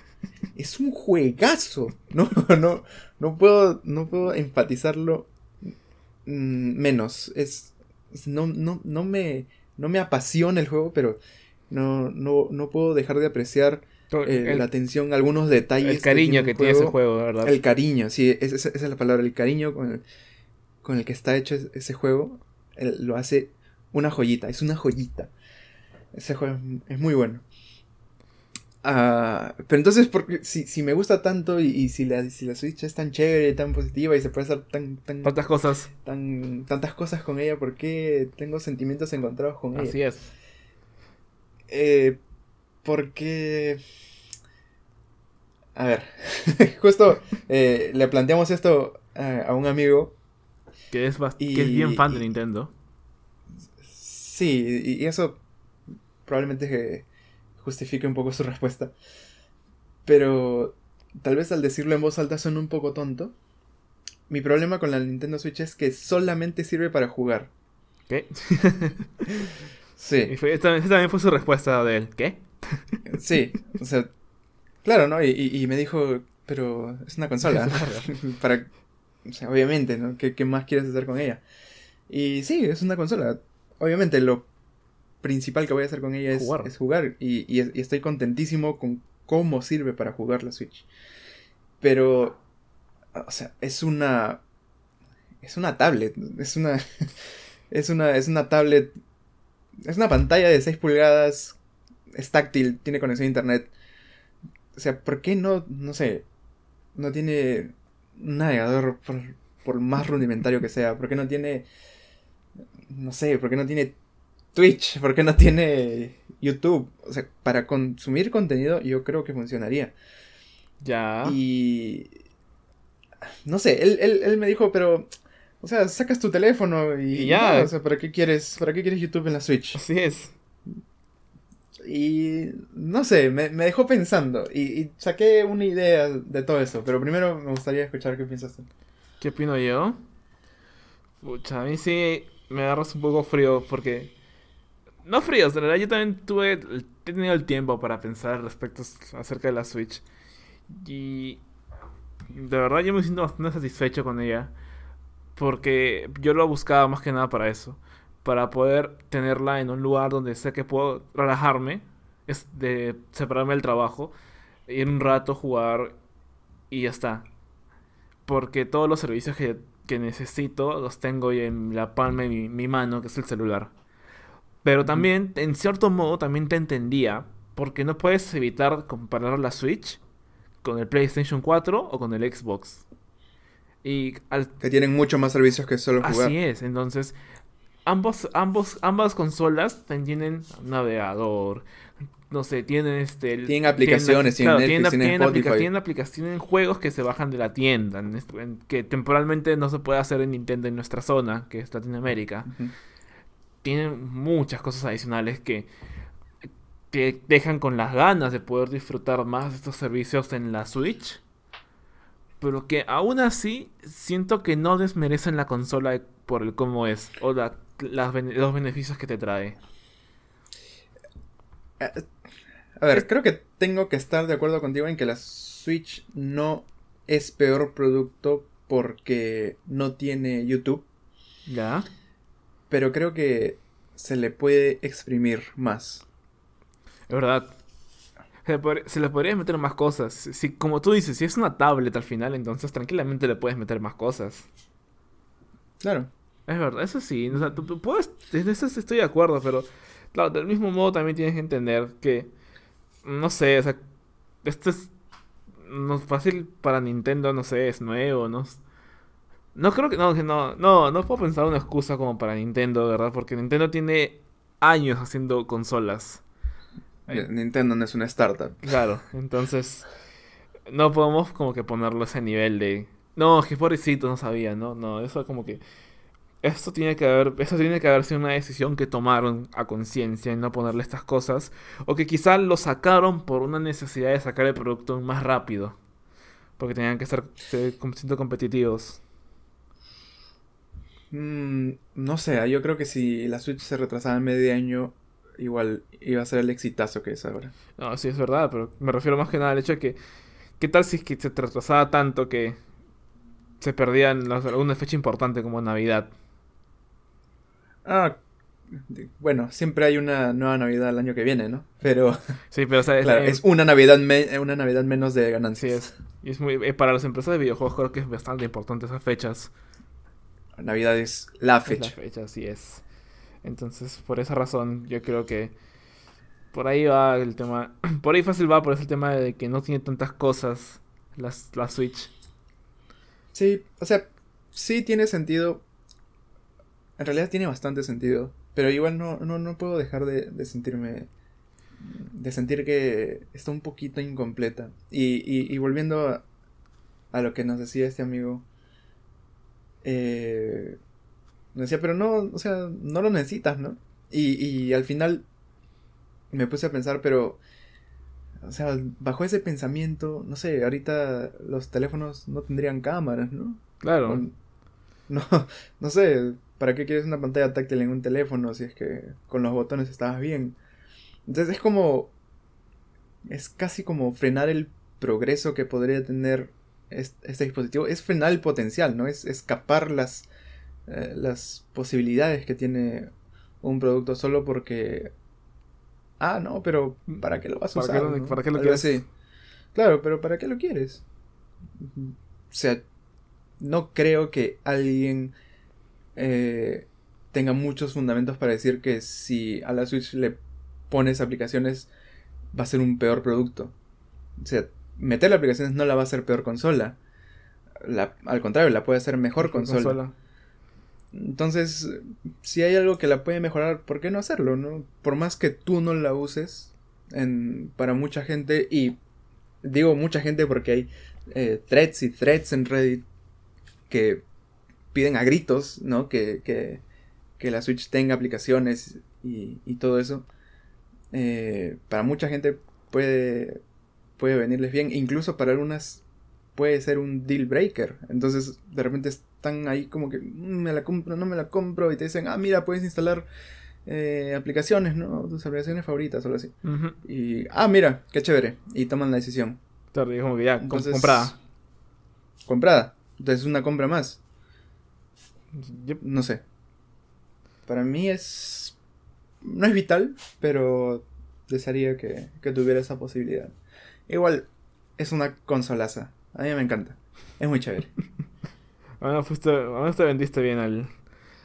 Es un juegazo. No, no, no puedo, no puedo enfatizarlo mm, menos. Es, es- no, no, no me, no me apasiona el juego, pero no, no, no puedo dejar de apreciar eh, el, la atención, algunos detalles. el cariño que tiene ese juego, ¿verdad? El cariño, sí, es- es- esa es la palabra, el cariño con el, con el que está hecho es- ese juego, lo hace una joyita, es una joyita. Ese juego es, es muy bueno. Ah, pero entonces, porque, si, si me gusta tanto y, y si, la, si la Switch es tan chévere, tan positiva y se puede hacer tan, tan, Tantas cosas. tan, tantas cosas con ella, ¿por qué tengo sentimientos encontrados con ella? Así es. Eh, porque... A ver, justo eh, le planteamos esto a, a un amigo. Que es, Y- que es bien fan de Nintendo. Sí, y, y eso probablemente que justifique un poco su respuesta. Pero tal vez al decirlo en voz alta suena un poco tonto. Mi problema con la Nintendo Switch es que solamente sirve para jugar. ¿Qué? Sí. Fue- esta, esta también fue su respuesta de él. ¿Qué? Sí, o sea, claro, ¿no? Y, me dijo, pero es una consola. Para, o sea, obviamente, ¿no? ¿Qué, qué más quieres hacer con ella? Y sí, es una consola. Obviamente, lo principal que voy a hacer con ella es Jugar. jugar. Es jugar y, y es- y estoy contentísimo con cómo sirve para jugar la Switch. Pero, o sea, es una. Es una tablet. Es una. Es una, es una tablet. Es una pantalla de 6 pulgadas es táctil, tiene conexión a internet. O sea, ¿por qué no, no sé, no tiene un navegador por, por más rudimentario que sea? ¿Por qué no tiene, no sé, por qué no tiene Twitch? ¿Por qué no tiene YouTube? O sea, para consumir contenido yo creo que funcionaría. Ya. Y... No sé, él, él, él me dijo, pero... O sea, sacas tu teléfono y, Y ya. o sea, ¿para qué quieres, para qué quieres YouTube en la Switch? Así es. Y no sé, me, me dejó pensando y, y saqué una idea de todo eso, pero primero me gustaría escuchar qué piensas tú. ¿Qué opino yo? Pucha, a mí sí me agarras un poco frío porque... No frío, en realidad yo también tuve... He tenido el tiempo para pensar respecto acerca de la Switch. Y... De verdad yo me siento bastante satisfecho con ella. Porque yo lo buscaba más que nada para eso. Para poder tenerla en un lugar donde sé que puedo relajarme. Es de separarme del trabajo. Ir un rato, jugar y ya está. Porque todos los servicios que, que necesito los tengo en la palma de mi, mi mano, que es el celular. Pero también, en cierto modo, también te entendía. Porque no puedes evitar comparar la Switch con el PlayStation 4 o con el Xbox. Y al, Que tienen mucho más servicios que solo jugar. Así es, entonces ambos, ambos, ambas consolas tienen navegador, no sé, tienen este Tienen aplicaciones, tienen claro, Netflix, tienen aplica- Spotify. tienen aplicaciones, tienen juegos que se bajan de la tienda, en est- en- que temporalmente no se puede hacer en Nintendo en nuestra zona, que es Latinoamérica. Tienen muchas cosas adicionales que te dejan con las ganas de poder disfrutar más de estos servicios en la Switch. Pero que aún así siento que no desmerecen la consola por el cómo es o la- las los beneficios que te trae. A ver, creo que tengo que estar de acuerdo contigo en que la Switch no es peor producto porque no tiene YouTube, ¿Ya? pero creo que se le puede exprimir más. Es verdad. Se, le podría- se le podría meter más cosas. Si, si- como tú dices, si es una tablet al final, entonces tranquilamente le puedes meter más cosas. Claro. Es verdad, eso sí. O sea, tú, tú puedes. En eso estoy de acuerdo, pero. Claro, del mismo modo también tienes que entender que. No sé, o sea. Esto es. No fácil para Nintendo, no sé, es nuevo, ¿no? No creo que. No, que no. No, no puedo pensar una excusa como para Nintendo, ¿verdad? Porque Nintendo tiene años haciendo consolas. Nintendo no es una startup. Claro, entonces no podemos como que ponerlo a ese nivel de no, que pobrecito no sabía, no, no, eso como que esto tiene que haber, eso tiene que haber sido una decisión que tomaron a conciencia en no ponerle estas cosas o que quizá lo sacaron por una necesidad de sacar el producto más rápido, porque tenían que com- siendo competitivos. Mm, no sé, yo creo que si la Switch se retrasaba medio año, igual iba a ser el exitazo que es ahora. No, sí es verdad, pero me refiero más que nada al hecho de que qué tal si es que se retrasaba tanto que se perdían las- alguna fecha importante como Navidad. Ah, bueno, siempre hay una nueva Navidad el año que viene, ¿no? Pero, Sí, pero o sea, es- claro, eh, es una Navidad, me- una Navidad menos de sí ganancias. es. Y es muy eh, para las empresas de videojuegos creo que es bastante importante esas fechas. Navidad es la Es fecha. La fecha, sí es. Entonces, por esa razón, yo creo que por ahí va el tema. Por ahí fácil va, por ese tema de que no tiene tantas cosas las, la Switch. Sí, o sea, sí tiene sentido. En realidad tiene bastante sentido. Pero igual no, no, no puedo dejar de, de sentirme. De sentir que está un poquito incompleta. Y, y, y volviendo a, a lo que nos decía este amigo. Eh, nos decía, pero no, o sea, no lo necesitas, ¿no? Y, y al final me puse a pensar, pero. O sea, bajo ese pensamiento, no sé, ahorita los teléfonos no tendrían cámaras, ¿no? Claro. O- No, no sé, ¿para qué quieres una pantalla táctil en un teléfono si es que con los botones estabas bien? Entonces es como, es casi como frenar el progreso que podría tener es- este dispositivo. Es frenar el potencial, ¿no? Es escapar las, eh, las posibilidades que tiene un producto solo porque... Ah, no, pero ¿para qué lo vas a ¿Para qué usar? lo- no? para qué lo Algo quieres? así. Claro, pero ¿para qué lo quieres? O sea, no creo que alguien eh, tenga muchos fundamentos para decir que si a la Switch le pones aplicaciones va a ser un peor producto. O sea, meterle aplicaciones no la va a hacer peor consola. La- al contrario, la puede hacer mejor consola. Entonces, si hay algo que la puede mejorar, ¿por qué no hacerlo? No? Por más que tú no la uses, en, para mucha gente, y digo mucha gente porque hay eh, threads y threads en Reddit que piden a gritos, ¿no? Que, que, que la Switch tenga aplicaciones y, y todo eso. Eh, para mucha gente puede, puede venirles bien, incluso para algunas puede ser un deal breaker. Entonces, de repente están ahí como que "Mm, me la compro, no me la compro, y te dicen, ah, mira, puedes instalar eh, aplicaciones, ¿no? Tus aplicaciones favoritas o algo así. Y, ah, mira, qué chévere. Y toman la decisión. Como que ya, Entonces, comprada. Comprada. Entonces es una compra más. No sé. Para mí es... No es vital, pero desearía que, que tuviera esa posibilidad. Igual, es una consolaza. A mí me encanta. Es muy chévere. Bueno, fuiste, al menos te vendiste bien al,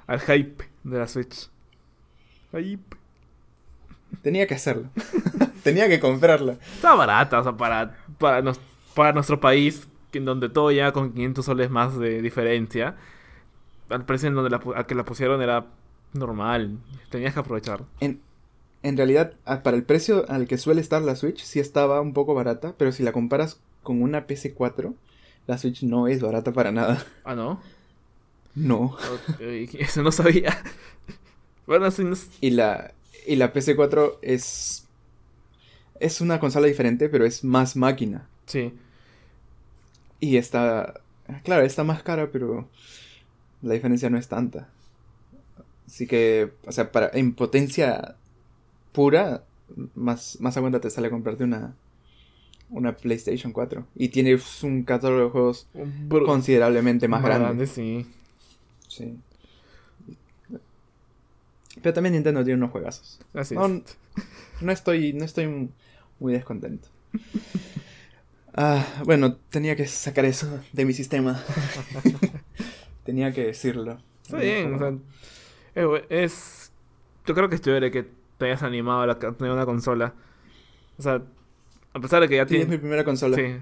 al hype de la Switch. Hype. Tenía que hacerlo. Tenía que comprarla. Está barata, o sea, para, para, nos- para nuestro país, en donde todo ya con 500 soles más de diferencia, al precio en donde la, al que la pusieron era normal. Tenías que aprovechar. En, en realidad, a- para el precio al que suele estar la Switch, sí estaba un poco barata, pero si la comparas con una PS4, la Switch no es barata para nada. Ah, ¿no? No. Eso no sabía. Bueno, sí, no Y la, y la PS4 es. Es una consola diferente, pero es más máquina. sí. Y está. Claro, está más cara, pero la diferencia no es tanta. Así que, o sea, para, en potencia pura, más, más a cuenta te sale comprarte una, una PlayStation 4. Y tiene un catálogo de juegos considerablemente más grande. sí. Sí. Pero también Nintendo tiene unos juegazos. Así No, es. No estoy, no estoy muy descontento. Ah, bueno, tenía que sacar eso de mi sistema. tenía que decirlo. Está bien, o sea, es, bu- es- Yo creo que es chévere que te hayas animado a la- a tener una consola. O sea, a pesar de que ya Sí, es mi tienes... primera consola. Sí.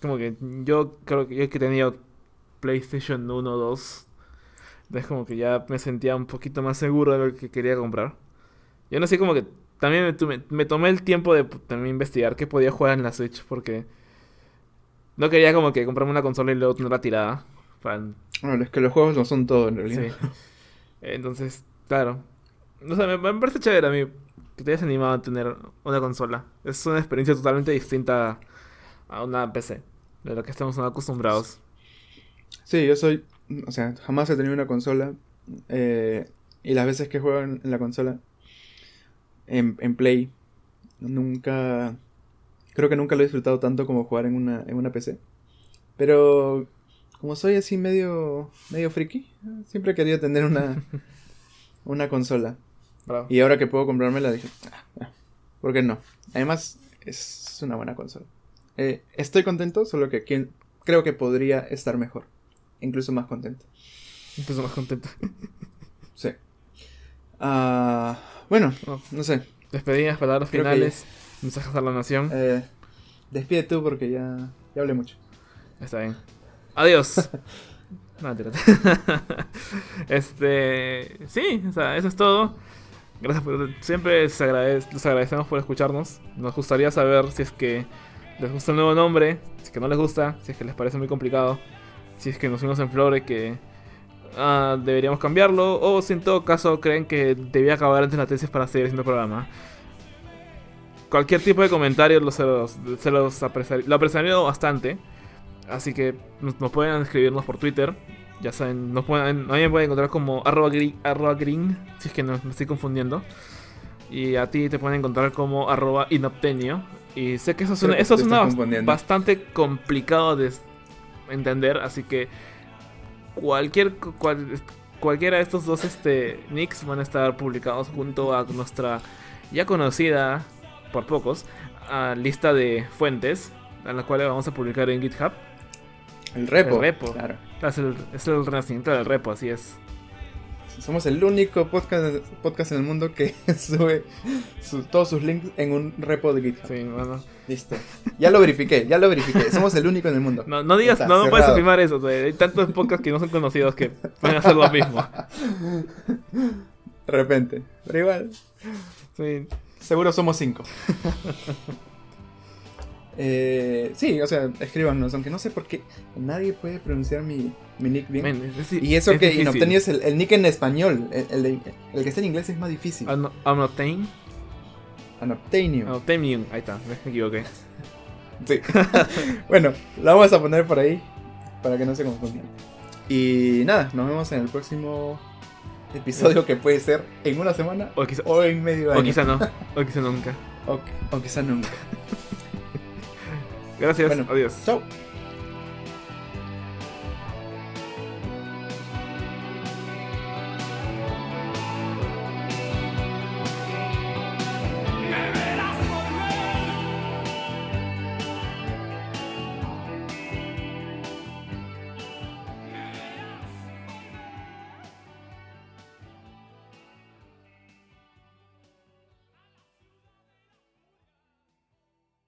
Como que yo creo que yo que tenido PlayStation 1 o 2, es como que ya me sentía un poquito más seguro de lo que quería comprar. Yo no sé, como que también me, me tomé el tiempo de también investigar qué podía jugar en la Switch, porque no quería como que comprarme una consola y luego tenerla tirada. Para, Bueno, es que los juegos no son todo en realidad. Sí. Entonces, claro. No sé, me, me parece chévere a mí que te hayas animado a tener una consola. Es una experiencia totalmente distinta a una PC, de lo que estamos acostumbrados. Sí, yo soy. O sea, jamás he tenido una consola. eh, y las veces que juego en, en la consola, en, en Play, nunca. Creo que nunca lo he disfrutado tanto como jugar en una, en una PC. Pero. Como soy así medio. medio friki, siempre he querido tener una. una consola. Bravo. Y ahora que puedo comprármela, dije. "Ah, ah, ¿Por qué no? Además, es una buena consola. Eh, estoy contento, solo que quien, creo que podría estar mejor. Incluso más contento. Incluso más contento. Sí. Ah, bueno, Oh. no sé. Despedidas, palabras Creo finales, mensajes a la nación. Eh, despide tú porque ya, ya hablé mucho. Está bien. Adiós. No, este. Sí, o sea, eso es todo. Gracias por. Siempre les, agradec- les agradecemos por escucharnos. Nos gustaría saber si es que les gusta el nuevo nombre, si es que no les gusta, si es que les parece muy complicado, si es que nos fuimos en flore que ah, deberíamos cambiarlo, o si en todo caso creen que debía acabar antes la tesis para seguir haciendo el programa. Cualquier tipo de comentario los, se los, se los apreciar- lo apreciaría bastante. Así que nos, nos pueden escribirnos por Twitter. Ya saben, nos pueden, a mí me pueden encontrar como arroba green, arroba green, si es que no me estoy confundiendo. Y a ti te pueden encontrar como arroba inoptenio. Y sé que eso una, que eso confundiendo. bastante complicado de entender. Así que cualquier, cu- cual- cualquiera de estos dos este, nicks van a estar publicados junto a nuestra ya conocida, por pocos, lista de fuentes. A la cual vamos a publicar en GitHub. El repo. El repo. Claro. Es el, es el renacimiento del repo, así es. Somos el único podcast, podcast en el mundo que sube su- todos sus links en un repo de GitHub. Sí, bueno. Listo. Ya lo verifiqué, ya lo verifiqué. Somos el único en el mundo. No, no digas, Está no, no puedes afirmar eso. o sea, hay tantos podcasts que no son conocidos que pueden hacer lo mismo. De repente. Pero igual, Sí, seguro somos cinco. Eh, sí, o sea, escríbanos, aunque no sé por qué nadie puede pronunciar mi, mi nick bien. es y eso es que. Inobteni es el, el nick en español. El, el de- el que está en inglés es más difícil. Anobtainium. Anobtainium. Ahí está, me equivoqué. Sí. bueno, la vamos a poner por ahí para que no se confundan. Y nada, nos vemos en el próximo episodio que puede ser en una semana O quizá, o en medio año. o quizá no. O quizá nunca. O, o quizá nunca. Gracias. Bueno, Adiós. Chao.